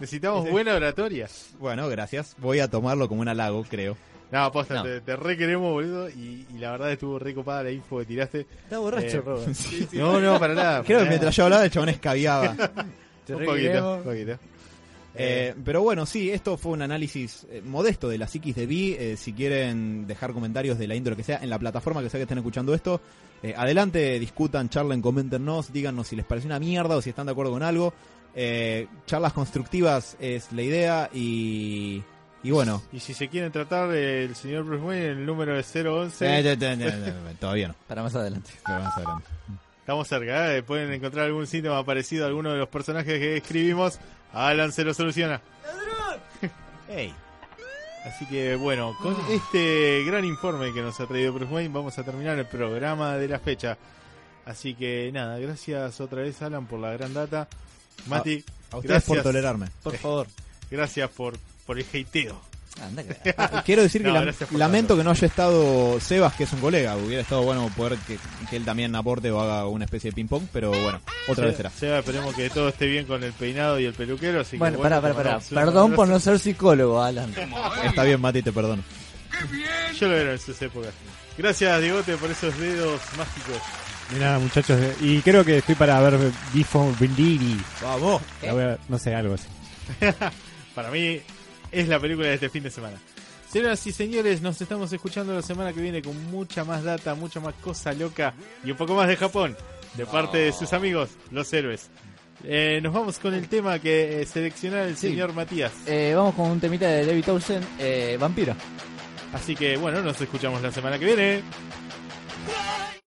Necesitamos buena oratoria. Bueno, gracias. Voy a tomarlo como un halago, creo. No, posta, No. Te, te re queremos, boludo. Y, y la verdad estuvo re copada la info que tiraste. Está borracho, Eh, Robert. [laughs] No, no, para nada. Creo que para mientras yo hablaba, el chabón escabiaba. [laughs] Te Un poquito, un poquito. Eh, pero bueno, sí, esto fue un análisis eh, modesto de la psiquis de Vi. Eh, si quieren dejar comentarios de la índole que sea en la plataforma que sea que estén escuchando esto, eh, adelante, discutan, charlen, coméntenos, díganos si les pareció una mierda o si están de acuerdo con algo. Eh, charlas constructivas es la idea y, y bueno. Y si se quieren tratar del señor Bruce Wayne, el número de 011, Eh, eh, eh, eh, eh, todavía no. Para más adelante. pero más adelante. estamos cerca. ¿eh? Pueden encontrar algún síntoma parecido a alguno de los personajes que escribimos. Alan se lo soluciona. Hey. Así que bueno, con este gran informe que nos ha traído Bruce Wayne, vamos a terminar el programa de la fecha. Así que nada, gracias otra vez Alan por la gran data. Mati, A ustedes gracias, por tolerarme. Por [laughs] favor. gracias por, por el hateo. Anda que... [laughs] Quiero decir No, que lamento tanto. que no haya estado Sebas, que es un colega. Hubiera estado bueno poder que, que él también aporte o haga una especie de ping-pong, pero bueno, otra vez será. Seba, esperemos que todo esté bien con el peinado y el peluquero. Así que, Bueno, bueno, pará, pará, te pará. mandamos un Perdón por no ser psicólogo, Alan. Está bien, Mati, te perdono. Yo lo era en sus épocas. Gracias, Diegote, por esos dedos mágicos. Nada, muchachos. Y creo que estoy para ver Before Bendini. Vamos. No sé, algo así. [laughs] Para mí es la película de este fin de semana. Señoras y señores, nos estamos escuchando la semana que viene con mucha más data, mucha más cosa loca y un poco más de Japón, de parte de sus amigos, los héroes. Eh, nos vamos con el tema que eh, selecciona el Sí. señor Matías. Eh, vamos con un temita de David Townsend, eh, Vampiro. Así que bueno, nos escuchamos la semana que viene.